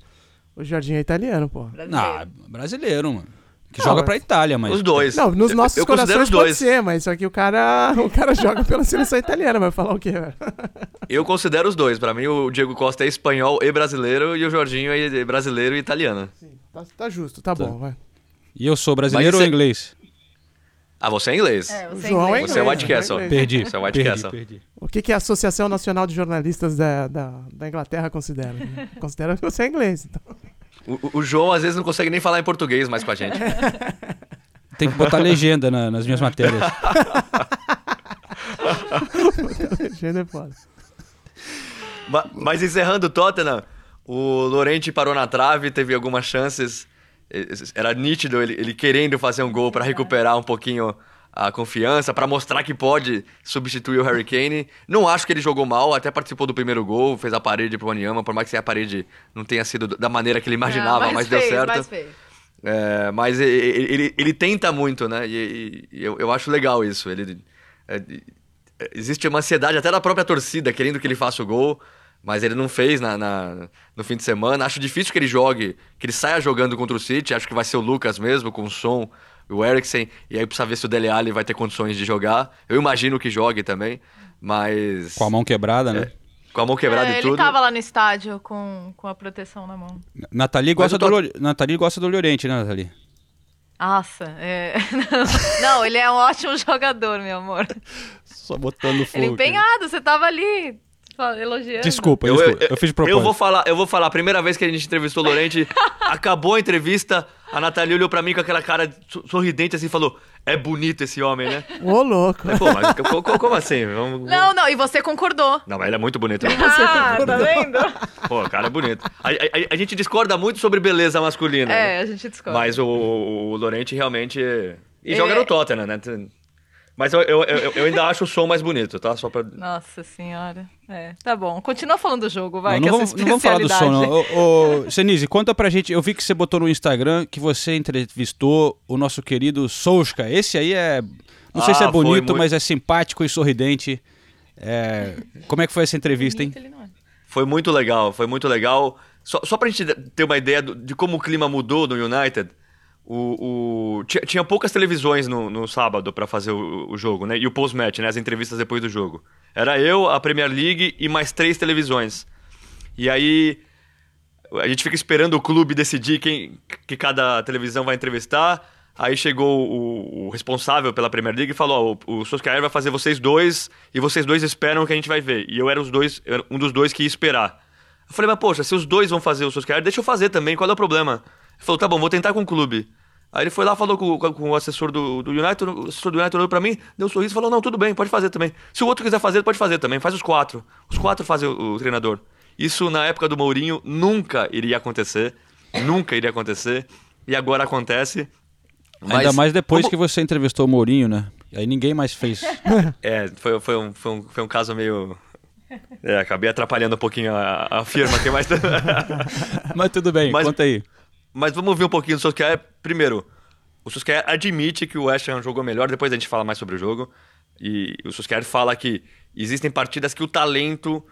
O Jorginho é italiano, pô. Brasileiro. Ah, brasileiro, mano. Que não, joga pra Itália, mas. Os dois. Não, nos nossos eu, corações os dois. pode ser, mas só que o cara, o cara joga pela seleção italiana, vai falar o quê, velho? Eu considero os dois. Pra mim, o Diego Costa é espanhol e brasileiro e o Jorginho é brasileiro e italiano. Sim, tá, tá justo, tá, tá, bom, vai. E eu sou brasileiro ou inglês? Ah, você é inglês. É, você, é João inglês. você é White Castle. É perdi. Você é White perdi, Castle. Perdi. O que, que a Associação Nacional de Jornalistas da, da, da Inglaterra considera? Né? considera que você é inglês, então. O, o, João às vezes não consegue nem falar em português mais com a gente. Tem que botar legenda na, nas minhas matérias. legenda é foda. Mas, mas encerrando o Tottenham, o Lorente parou na trave, teve algumas chances. Era nítido ele, ele querendo fazer um gol para recuperar um pouquinho a confiança, para mostrar que pode substituir o Harry Kane. Não acho que ele jogou mal, até participou do primeiro gol, fez a parede pro Wanyama, por mais que a parede não tenha sido da maneira que ele imaginava, mas fez, deu certo. Fez. É, mas ele, ele, ele, tenta muito, né? E, e eu, eu, acho legal isso. Ele, é, existe uma ansiedade até da própria torcida, querendo que ele faça o gol, mas ele não fez na, na, no fim de semana. Acho difícil que ele jogue, que ele saia jogando contra o City. Acho que vai ser o Lucas mesmo, com o som, o Eriksen, e aí precisa ver se o Dele Alli vai ter condições de jogar. Eu imagino que jogue também, mas... Com a mão quebrada, né? É, com a mão quebrada é, e tudo. Ele tava lá no estádio com, com a proteção na mão. Nathalie gosta, tô... do, Nathalie gosta do Llorente, né, Nathalie? Nossa, é... não, ele é um ótimo jogador, meu amor. Só botando fogo. Ele é empenhado, você tava ali elogiando. Desculpa, eu, desculpa, eu, eu, fiz de propósito. Eu vou falar, eu vou falar, a primeira vez que a gente entrevistou o Lorente, acabou a entrevista, a Natália olhou pra mim com aquela cara sorridente assim e falou: É bonito esse homem, né? Ô, louco. Mas, pô, mas como assim? Vamos, Não, não, e você concordou. Não, mas ele é muito bonito. Né? Ah, tá vendo? Pô, o cara é bonito. A, a, a, gente discorda muito sobre beleza masculina. É, né? a gente discorda. Mas o, o Lorente realmente. E é... joga no Tottenham, né? Mas eu, eu, eu, eu, ainda acho o som mais bonito, tá? Só pra... Nossa senhora. É, tá bom. Continua falando do jogo, vai. Não, não, vamos, não vamos, falar do som, não. Ô, Senise, conta pra gente. Eu vi que você botou no Instagram que você entrevistou o nosso querido Souska. Esse aí é. Não sei se é ah, bonito, muito... mas é simpático e sorridente. É... Como é que foi essa entrevista, hein? É. Foi muito legal, foi muito legal. Só, só pra gente ter uma ideia de como o clima mudou no United. O, o, tinha, poucas televisões no, no sábado para fazer o, o, jogo, né? E o post-match, né? As entrevistas depois do jogo. Era eu, a Premier League e mais três televisões. E aí a gente fica esperando o clube decidir quem que cada televisão vai entrevistar. Aí chegou o, o responsável pela Premier League e falou: oh, o, o Solskjaer vai fazer vocês dois e vocês dois esperam o que a gente vai ver. E eu era os dois, um dos dois que ia esperar. Eu falei, mas poxa, se os dois vão fazer o Solskjaer, deixa eu fazer também, qual é o problema? Ele falou, tá bom, vou tentar com o clube. Aí ele foi lá, falou com, com, o assessor do, do United, o assessor do United olhou pra mim, deu um sorriso e falou, não, tudo bem, pode fazer também. Se o outro quiser fazer, pode fazer também, faz os quatro. Os quatro fazem o, o treinador. Isso na época do Mourinho nunca iria acontecer, nunca iria acontecer, e agora acontece. Mas, Ainda mais depois como... que você entrevistou o Mourinho, né? Aí ninguém mais fez. é, foi, foi, um, foi, um, foi um caso meio é, acabei atrapalhando um pouquinho a, a firma aqui, mas. mas tudo bem, mas, conta aí. Mas vamos ver um pouquinho do Solskjaer. Primeiro, o Solskjaer admite que o West Ham jogou melhor, depois a gente fala mais sobre o jogo. E o Solskjaer fala que existem partidas que o talento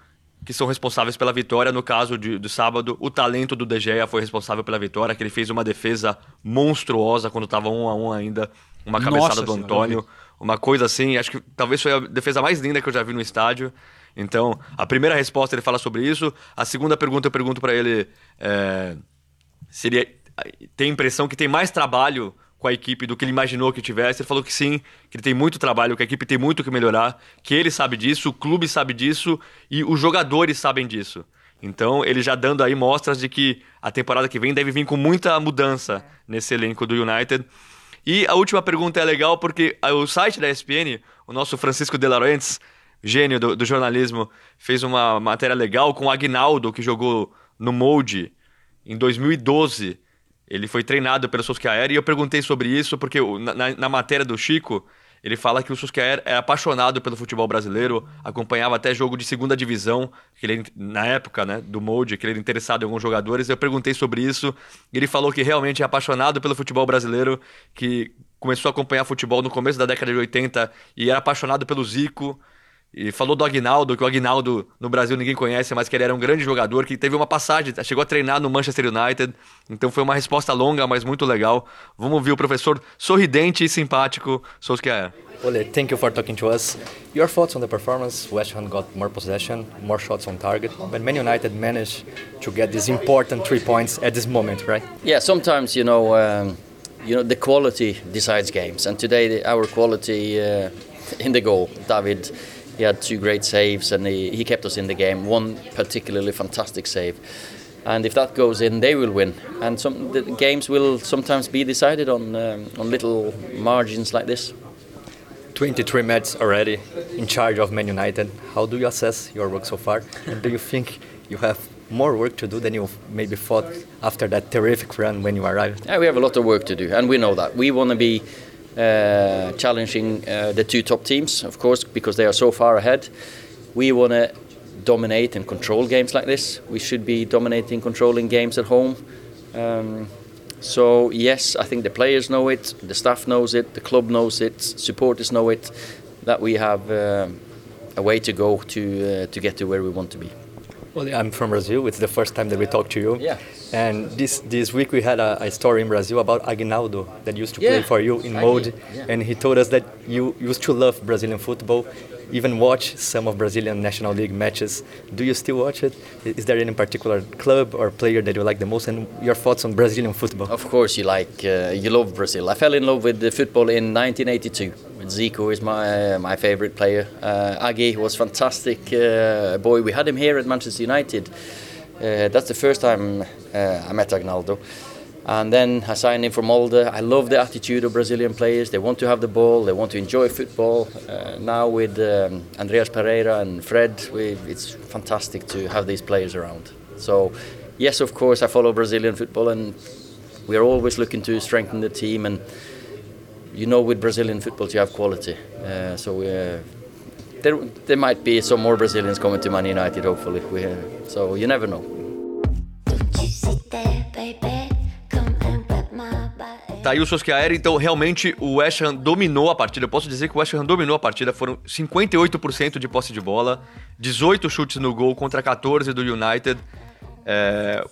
que são responsáveis pela vitória. No caso de, do sábado, o talento do De Gea foi responsável pela vitória, que ele fez uma defesa monstruosa quando estava um a um ainda, uma cabeçada Nossa, do Antônio, uma coisa assim. Acho que talvez foi a defesa mais linda que eu já vi no estádio. Então, a primeira resposta ele fala sobre isso. A segunda pergunta eu pergunto para ele é, se ele tem a impressão que tem mais trabalho com a equipe do que ele imaginou que tivesse. Ele falou que sim, que ele tem muito trabalho, que a equipe tem muito que melhorar, que ele sabe disso, o clube sabe disso e os jogadores sabem disso. Então, ele já dando aí mostras de que a temporada que vem deve vir com muita mudança nesse elenco do United. E a última pergunta é legal porque o site da ESPN, o nosso Francisco De Laurentiis, gênio do, do, jornalismo, fez uma matéria legal com o Agnaldo, que jogou no Molde em 2012. Ele foi treinado pelo Solskjaer e eu perguntei sobre isso porque na, na matéria do Chico, ele fala que o Solskjaer é apaixonado pelo futebol brasileiro, acompanhava até jogo de segunda divisão, que ele, na época né, do Molde, que ele era interessado em alguns jogadores. Eu perguntei sobre isso e ele falou que realmente é apaixonado pelo futebol brasileiro, que começou a acompanhar futebol no começo da década de 80 e era apaixonado pelo Zico, e falou do Agnaldo, que o Agnaldo no Brasil ninguém conhece, mas que ele era um grande jogador, que teve uma passagem, chegou a treinar no Manchester United. Então foi uma resposta longa, mas muito legal. Vamos ouvir o professor sorridente e simpático, Solskjaer. Ole, thank you for talking to us. Your thoughts on the performance? West Ham got more possession, more shots on target, but Man United managed to get these important three points at this moment, right? Yeah, sometimes you know, um, you know, the quality decides games, and today the, our quality uh, in the goal, David he had two great saves and he, he kept us in the game. One particularly fantastic save. And if that goes in, they will win. And some the games will sometimes be decided on um, on little margins like this. 23 matches already in charge of Man United. How do you assess your work so far? And do you think you have more work to do than you maybe thought after that terrific run when you arrived? Yeah, we have a lot of work to do, and we know that. We want to be challenging uh, the two top teams, of course, because they are so far ahead. We want to dominate and control games like this. We should be dominating, controlling games at home. Um, so yes, I think the players know it, the staff knows it, the club knows it, supporters know it, that we have uh, a way to go to uh, to get to where we want to be. Well, I'm from Brazil. It's the first time that we talk to you. Yeah. And this this week we had a, a story in Brazil about Aguinaldo that used to yeah. play for you in Mode, yeah. and he told us that you used to love Brazilian football, even watch some of Brazilian National League matches. Do you still watch it? Is there any particular club or player that you like the most, and your thoughts on Brazilian football? Of course, you like uh, you love Brazil. I fell in love with the football in 1982. Zico is my uh, my favorite player. Uh, Agi was fantastic uh, boy. We had him here at Manchester United. Uh, that's the first time uh, I met Agnaldo. And then I signed him for Molde. I love the attitude of Brazilian players. They want to have the ball. They want to enjoy football. Uh, now with um, Andreas Pereira and Fred, we, it's fantastic to have these players around. So, yes, of course, I follow Brazilian football, and we are always looking to strengthen the team and you know with Brazilian football you have quality. Uh, so uh, there, there might be some more Brazilians coming to Man United, hopefully. We, uh, so you never know. Tá aí o Solskjaer, então realmente o West Ham dominou a partida. Eu posso dizer que o West Ham dominou a partida. Foram 58% de posse de bola, 18 chutes no gol contra 14 do United. É,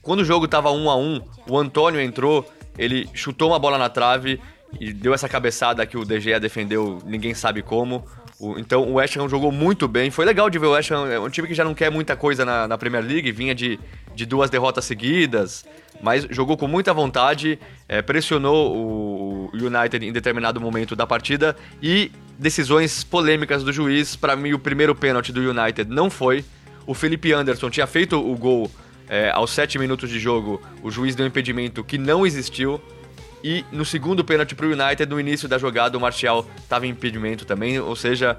quando o jogo estava 1 a 1 o Antônio entrou, ele chutou uma bola na trave e deu essa cabeçada que o De Gea defendeu, ninguém sabe como. O, então o West Ham jogou muito bem. Foi legal de ver o West Ham, é um time que já não quer muita coisa na, na Premier League, vinha de, de duas derrotas seguidas, mas jogou com muita vontade, é, pressionou o, o United em determinado momento da partida e decisões polêmicas do juiz. Para mim, o primeiro pênalti do United não foi. O Felipe Anderson tinha feito o gol é, aos 7 minutos de jogo, o juiz deu um impedimento que não existiu. E no segundo pênalti para o United, no início da jogada, o Martial estava em impedimento também, ou seja,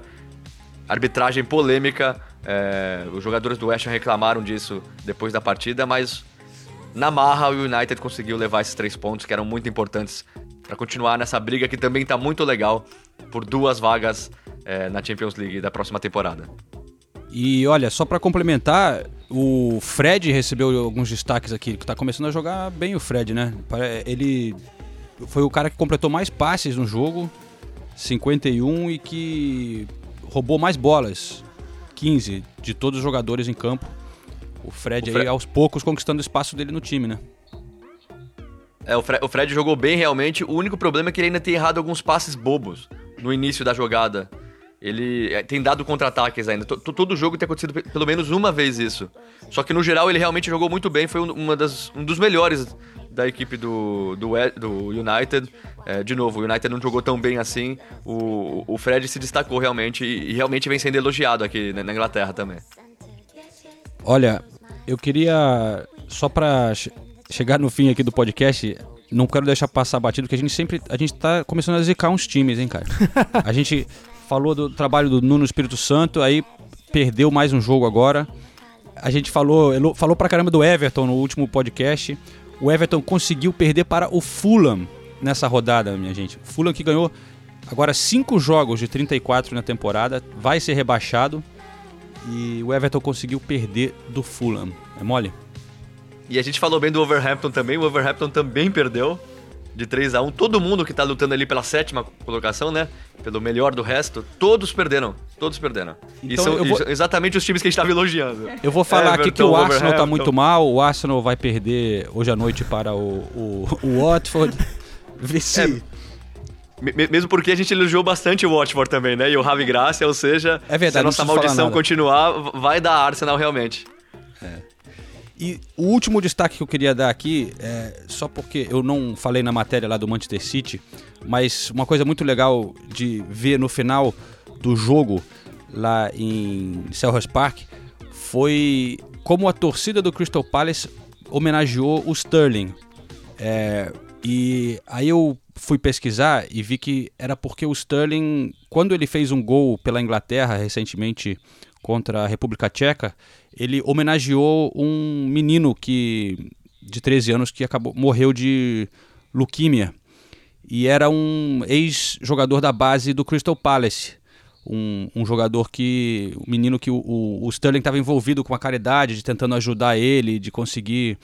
arbitragem polêmica. É, os jogadores do West Ham reclamaram disso depois da partida, mas na marra o United conseguiu levar esses três pontos que eram muito importantes para continuar nessa briga que também está muito legal por duas vagas é, na Champions League da próxima temporada. E olha, só para complementar, o Fred recebeu alguns destaques aqui, que tá começando a jogar bem o Fred, né? Ele foi o cara que completou mais passes no jogo, 51, e que roubou mais bolas, 15, de todos os jogadores em campo. O Fred, o Fred... aí aos poucos conquistando o espaço dele no time, né? É, o Fred, o Fred jogou bem realmente. O único problema é que ele ainda tem errado alguns passes bobos no início da jogada. Ele é, tem dado contra-ataques ainda. Todo jogo tem acontecido pelo menos uma vez isso. Só que no geral ele realmente jogou muito bem. Foi uma das, um dos melhores da equipe do, do, do United. É, de novo, o United não jogou tão bem assim. O, o Fred se destacou realmente e, e realmente vem sendo elogiado aqui na Inglaterra também. Olha, eu queria, só para chegar no fim aqui do podcast, não quero deixar passar batido, porque a gente sempre. A gente tá começando a zicar uns times, hein, cara? a gente falou do trabalho do Nuno Espírito Santo, aí perdeu mais um jogo agora. A gente falou, falou pra caramba do Everton no último podcast. O Everton conseguiu perder para o Fulham nessa rodada, minha gente. O Fulham que ganhou agora cinco jogos de 34 na temporada, vai ser rebaixado. E o Everton conseguiu perder do Fulham. É mole? E a gente falou bem do Overhampton também. O Overhampton também perdeu de 3 a 1 Todo mundo que tá lutando ali pela sétima colocação, né? Pelo melhor do resto, todos perderam. Todos perderam. Então, e são vou... exatamente os times que a gente estava elogiando. Eu vou falar Everton, aqui que o Arsenal tá muito mal. O Arsenal vai perder hoje à noite para o, o, o Watford. Se... É. Mesmo porque a gente elogiou bastante o Watford também, né? E o Ravi Gracia, ou seja, é verdade, se a nossa maldição continuar, vai dar Arsenal realmente. É. E o último destaque que eu queria dar aqui, é, só porque eu não falei na matéria lá do Manchester City, mas uma coisa muito legal de ver no final do jogo lá em Selhurst Park foi como a torcida do Crystal Palace homenageou o Sterling. É, e aí eu fui pesquisar e vi que era porque o Sterling, quando ele fez um gol pela Inglaterra recentemente contra a República Tcheca, ele homenageou um menino que de 13 anos que acabou morreu de leuquimia e era um ex-jogador da base do Crystal Palace. Um, um jogador que. um menino que o, o, o Sterling estava envolvido com a caridade, de tentando ajudar ele, de conseguir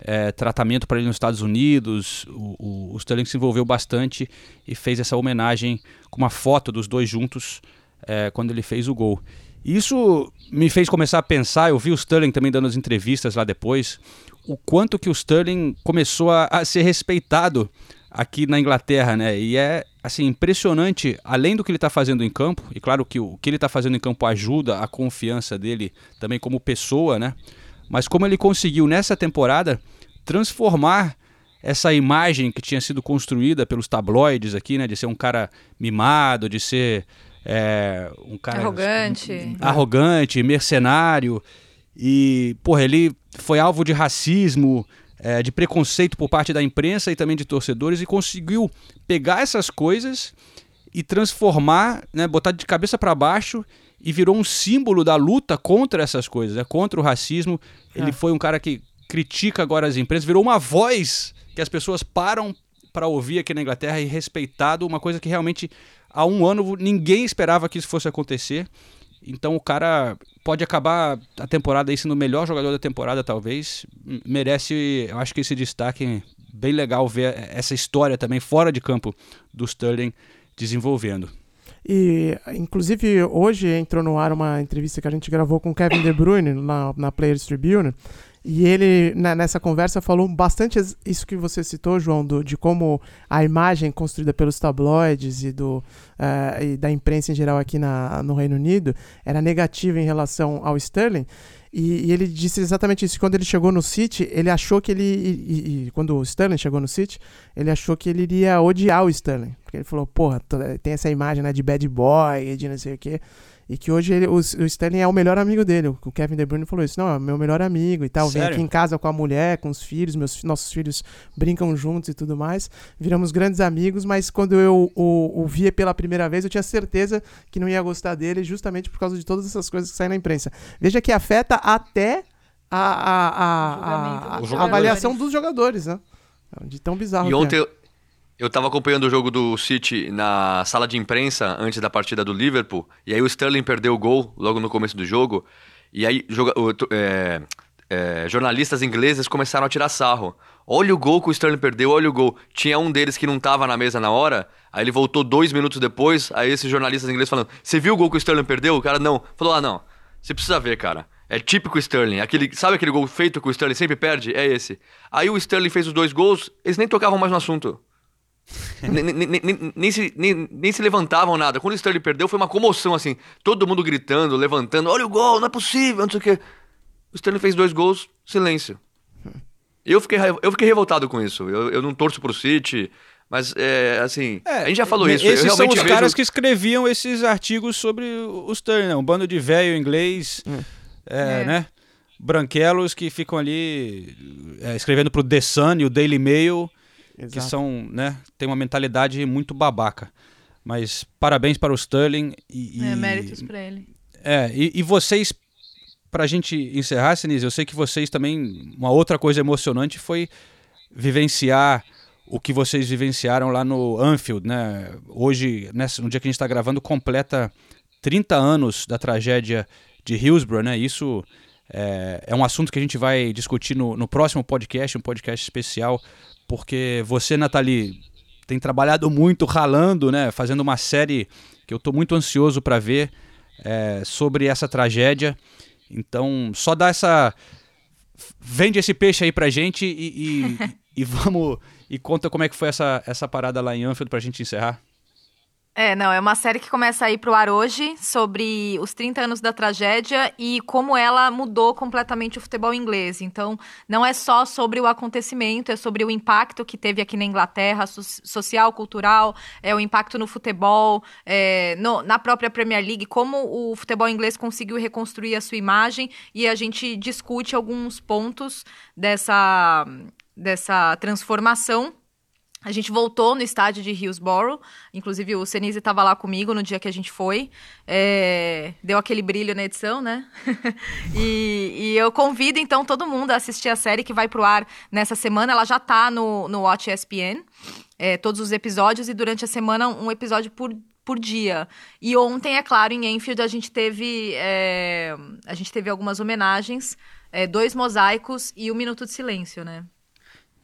é, tratamento para ele nos Estados Unidos. O, o, o, Sterling se envolveu bastante e fez essa homenagem com uma foto dos dois juntos é, quando ele fez o gol. Isso me fez começar a pensar, eu vi o Sterling também dando as entrevistas lá depois, o quanto que o Sterling começou a, a ser respeitado aqui na Inglaterra, né? E é assim impressionante, além do que ele está fazendo em campo, e claro que o que ele está fazendo em campo ajuda a confiança dele também como pessoa, né? Mas como ele conseguiu nessa temporada transformar essa imagem que tinha sido construída pelos tabloides aqui, né, de ser um cara mimado, de ser é, um cara arrogante, arrogante, mercenário e, porra, ele foi alvo de racismo, é, de preconceito por parte da imprensa e também de torcedores e conseguiu pegar essas coisas e transformar, né, botar de cabeça para baixo e virou um símbolo da luta contra essas coisas, né, contra o racismo. Ele é. foi um cara que critica agora as empresas, virou uma voz que as pessoas param para ouvir aqui na Inglaterra e respeitado, uma coisa que realmente há um ano ninguém esperava que isso fosse acontecer. Então o cara pode acabar a temporada aí sendo o melhor jogador da temporada, talvez. Merece, eu acho que esse destaque bem legal ver essa história também fora de campo do Sterling desenvolvendo. E, inclusive, hoje entrou no ar uma entrevista que a gente gravou com Kevin De Bruyne na, na Players Tribune. E ele, nessa conversa, falou bastante isso que você citou, João, do, de como a imagem construída pelos tabloides e, do, uh, e da imprensa em geral aqui na, no Reino Unido era negativa em relação ao Sterling. E, e, ele disse exatamente isso. Quando ele chegou no City, ele achou que ele. E, e, quando o Sterling chegou no City, ele achou que ele iria odiar o Sterling. Porque ele falou, porra, tem essa imagem né, de bad boy, de não sei o quê. E que hoje ele, o, o Sterling é o melhor amigo dele. O Kevin De Bruyne falou isso. Não, é meu melhor amigo e tal. Sério? Vem aqui em casa com a mulher, com os filhos. Meus, nossos filhos brincam juntos e tudo mais. Viramos grandes amigos, mas quando eu o, o via pela primeira vez, eu tinha certeza que não ia gostar dele justamente por causa de todas essas coisas que saem na imprensa. Veja que afeta até a, a, a, a, a avaliação dos jogadores, né? De tão bizarro. E ontem, é. Eu tava acompanhando o jogo do City na sala de imprensa antes da partida do Liverpool, e aí o Sterling perdeu o gol logo no começo do jogo, e aí joga, é, é, jornalistas ingleses começaram a tirar sarro. Olha o gol que o Sterling perdeu, olha o gol. Tinha um deles que não tava na mesa na hora, aí ele voltou dois minutos depois, aí esses jornalistas ingleses falando, você viu o gol que o Sterling perdeu? O cara não. Falou, ah não, você precisa ver, cara. É típico Sterling. Aquele, sabe aquele gol feito que o Sterling sempre perde? É esse. Aí o Sterling fez os dois gols, eles nem tocavam mais no assunto nem, se, nem, nem se levantavam nada. Quando o Sterling perdeu, foi uma comoção, assim. Todo mundo gritando, levantando. Olha o gol, não é possível, não sei o quê. O Sterling fez dois gols, silêncio. Eu fiquei, eu fiquei revoltado com isso. Eu, eu não torço pro City, mas, é, assim, é, a gente já falou isso. Esses são os vejo... caras que escreviam esses artigos sobre o Sterling, né? Um bando de velho inglês, hum. é, é. né? Branquelos que ficam ali é, escrevendo pro The Sun e o Daily Mail Exato. que são, né, tem uma mentalidade muito babaca. Mas parabéns para o Sterling e, é, méritos para ele. É, e, e vocês para a gente encerrar, Sinise, eu sei que vocês também uma outra coisa emocionante foi vivenciar o que vocês vivenciaram lá no Anfield, né? Hoje, nessa, no dia que a gente está gravando, completa 30 anos da tragédia de Hillsborough, né? Isso é, é, um assunto que a gente vai discutir no, no próximo podcast, um podcast especial porque você, Nathalie, tem trabalhado muito ralando, né, fazendo uma série que eu estou muito ansioso para ver é, sobre essa tragédia. Então, só dá essa. Vende esse peixe aí pra gente e, e, e vamos. E conta como é que foi essa, essa parada lá em Anfield pra gente encerrar. É, não, é uma série que começa a ir pro ar hoje sobre os 30 anos da tragédia e como ela mudou completamente o futebol inglês. Então, não é só sobre o acontecimento, é sobre o impacto que teve aqui na Inglaterra, so social, cultural, é o impacto no futebol, é, no, na própria Premier League, como o futebol inglês conseguiu reconstruir a sua imagem e a gente discute alguns pontos dessa, dessa transformação a gente voltou no estádio de Hillsborough, inclusive o Senise estava lá comigo no dia que a gente foi. É... Deu aquele brilho na edição, né? e, e, eu convido então todo mundo a assistir a série que vai pro ar nessa semana. Ela já está no, no Watch ESPN, é, todos os episódios, e durante a semana um episódio por, por dia. E ontem, é claro, em Enfield a gente teve, é... a gente teve algumas homenagens, é, dois mosaicos e um minuto de silêncio, né?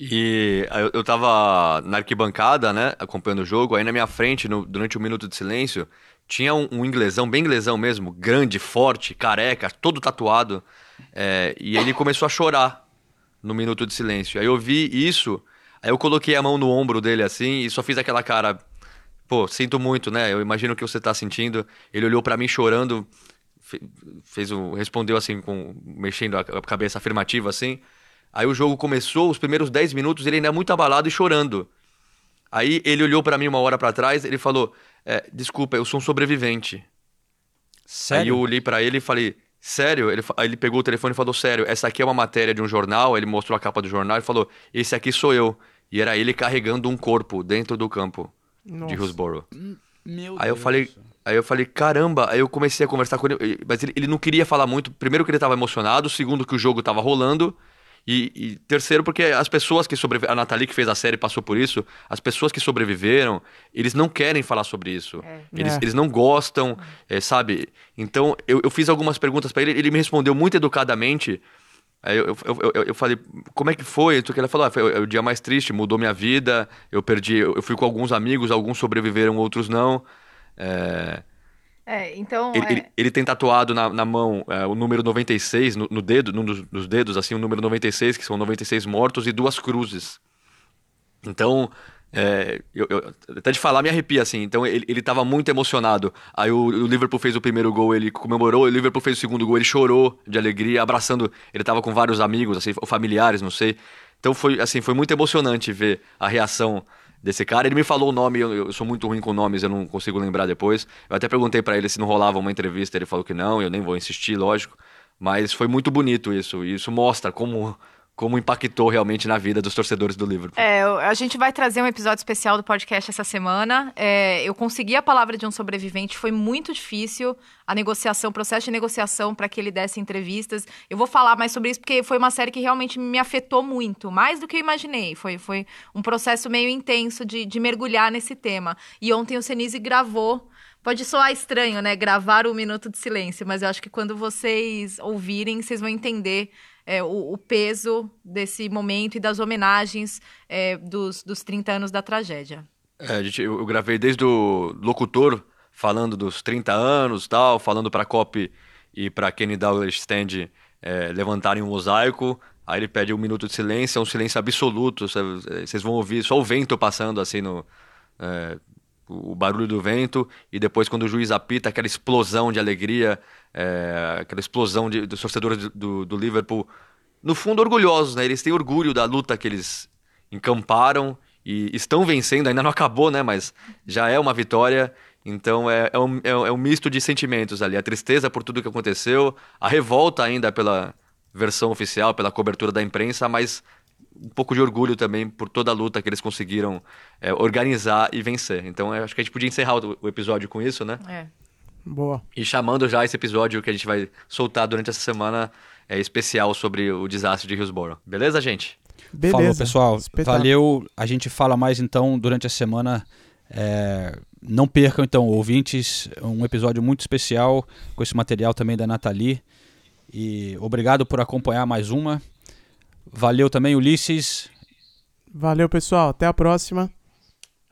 E eu, eu tava na arquibancada, né, acompanhando o jogo, aí na minha frente, no, durante um minuto de silêncio, tinha um, um, inglesão, bem inglesão mesmo, grande, forte, careca, todo tatuado. É, e ele começou a chorar no minuto de silêncio. Aí eu vi isso, aí eu coloquei a mão no ombro dele assim e só fiz aquela cara. Pô, sinto muito, né? Eu imagino o que você tá sentindo. Ele olhou para mim chorando, fez um, respondeu assim, com mexendo a cabeça afirmativa assim. Aí o jogo começou, os primeiros 10 minutos ele ainda é muito abalado e chorando. Aí ele olhou para mim uma hora para trás, ele falou: é, "Desculpa, eu sou um sobrevivente". Sério? Aí eu olhei para ele e falei: "Sério?". Ele, aí ele pegou o telefone e falou: "Sério, essa aqui é uma matéria de um jornal". Ele mostrou a capa do jornal e falou: "Esse aqui sou eu". E era ele carregando um corpo dentro do campo Nossa. de Hillsborough. Meu aí Deus. eu falei, Aí eu falei, caramba, aí eu comecei a conversar com ele, mas ele, ele não queria falar muito. Primeiro que ele estava emocionado, segundo que o jogo estava rolando, e, e, terceiro, porque as pessoas que sobreviveram. A Nathalie, que fez a série, passou por isso. As pessoas que sobreviveram, eles não querem falar sobre isso. É. Eles, é. eles não gostam, é, sabe? Então, eu, eu fiz algumas perguntas para ele. Ele me respondeu muito educadamente. Aí eu, eu, eu, eu, falei, como é que foi? Então, ele falou, ah, foi o dia mais triste, mudou minha vida. Eu perdi, eu fui com alguns amigos, alguns sobreviveram, outros não. É. É, então. Ele, é... ele, ele, tem tatuado na, na mão é, o número 96, no, no dedo, num dos, dos, dedos, assim, o número 96, que são 96 mortos, e duas cruzes. Então, é, eu, eu, até de falar me arrepia, assim. Então, ele, ele tava muito emocionado. Aí o, o, Liverpool fez o primeiro gol, ele comemorou, o Liverpool fez o segundo gol, ele chorou de alegria, abraçando. Ele tava com vários amigos, assim, familiares, não sei. Então, foi, assim, foi muito emocionante ver a reação desse cara. Ele me falou o nome, eu, eu, sou muito ruim com nomes, eu não consigo lembrar depois. Eu até perguntei para ele se não rolava uma entrevista, ele falou que não, eu nem vou insistir, lógico. Mas foi muito bonito isso, e isso mostra como como impactou realmente na vida dos torcedores do livro. É, a gente vai trazer um episódio especial do podcast essa semana. É, eu consegui a palavra de um sobrevivente, foi muito difícil a negociação, o processo de negociação para que ele desse entrevistas. Eu vou falar mais sobre isso porque foi uma série que realmente me afetou muito, mais do que eu imaginei. Foi, foi um processo meio intenso de, de mergulhar nesse tema. E ontem o Senise gravou Pode soar estranho, né? Gravar o Minuto de Silêncio, mas eu acho que quando vocês ouvirem, vocês vão entender é, o, o, peso desse momento e das homenagens é, dos, dos 30 anos da tragédia. É, gente, eu, gravei desde o locutor falando dos 30 anos tal, falando para a COP e para Kenny Douglas Stand é, levantarem um mosaico. Aí ele pede um minuto de silêncio, é um silêncio absoluto. Vocês vão ouvir só o vento passando assim no. O barulho do vento, e depois, quando o juiz apita, aquela explosão de alegria é, aquela explosão de, dos torcedores do, do, Liverpool, no fundo orgulhosos, né? Eles têm orgulho da luta que eles encamparam e estão vencendo, ainda não acabou, né? Mas já é uma vitória. Então é, é, um, é, é um misto de sentimentos ali. A tristeza por tudo que aconteceu, a revolta ainda pela versão oficial, pela cobertura da imprensa, mas um pouco de orgulho também por toda a luta que eles conseguiram é, organizar e vencer. Então acho que a gente podia encerrar o, o episódio com isso, né? É. Boa. E chamando já esse episódio que a gente vai soltar durante essa semana é especial sobre o desastre de Hillsborough. Beleza, gente? Beleza. Falou, pessoal. Valeu. A gente fala mais então durante a semana. É... Não percam, então, ouvintes, um episódio muito especial com esse material também da Nathalie. E obrigado por acompanhar mais uma. Valeu também, Ulisses. Valeu, pessoal. Até a próxima.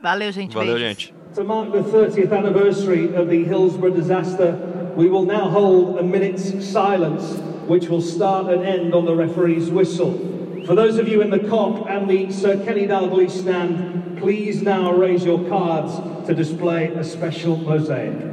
Valeu, gente. Valeu, gente. To mark the 30th anniversary of the Hillsborough disaster, we will now hold a minute's silence, which will start and end on the referee's whistle. For those of you in the COP and the Sir Kenny Dalglish stand, please now raise your cards to display a special mosaic.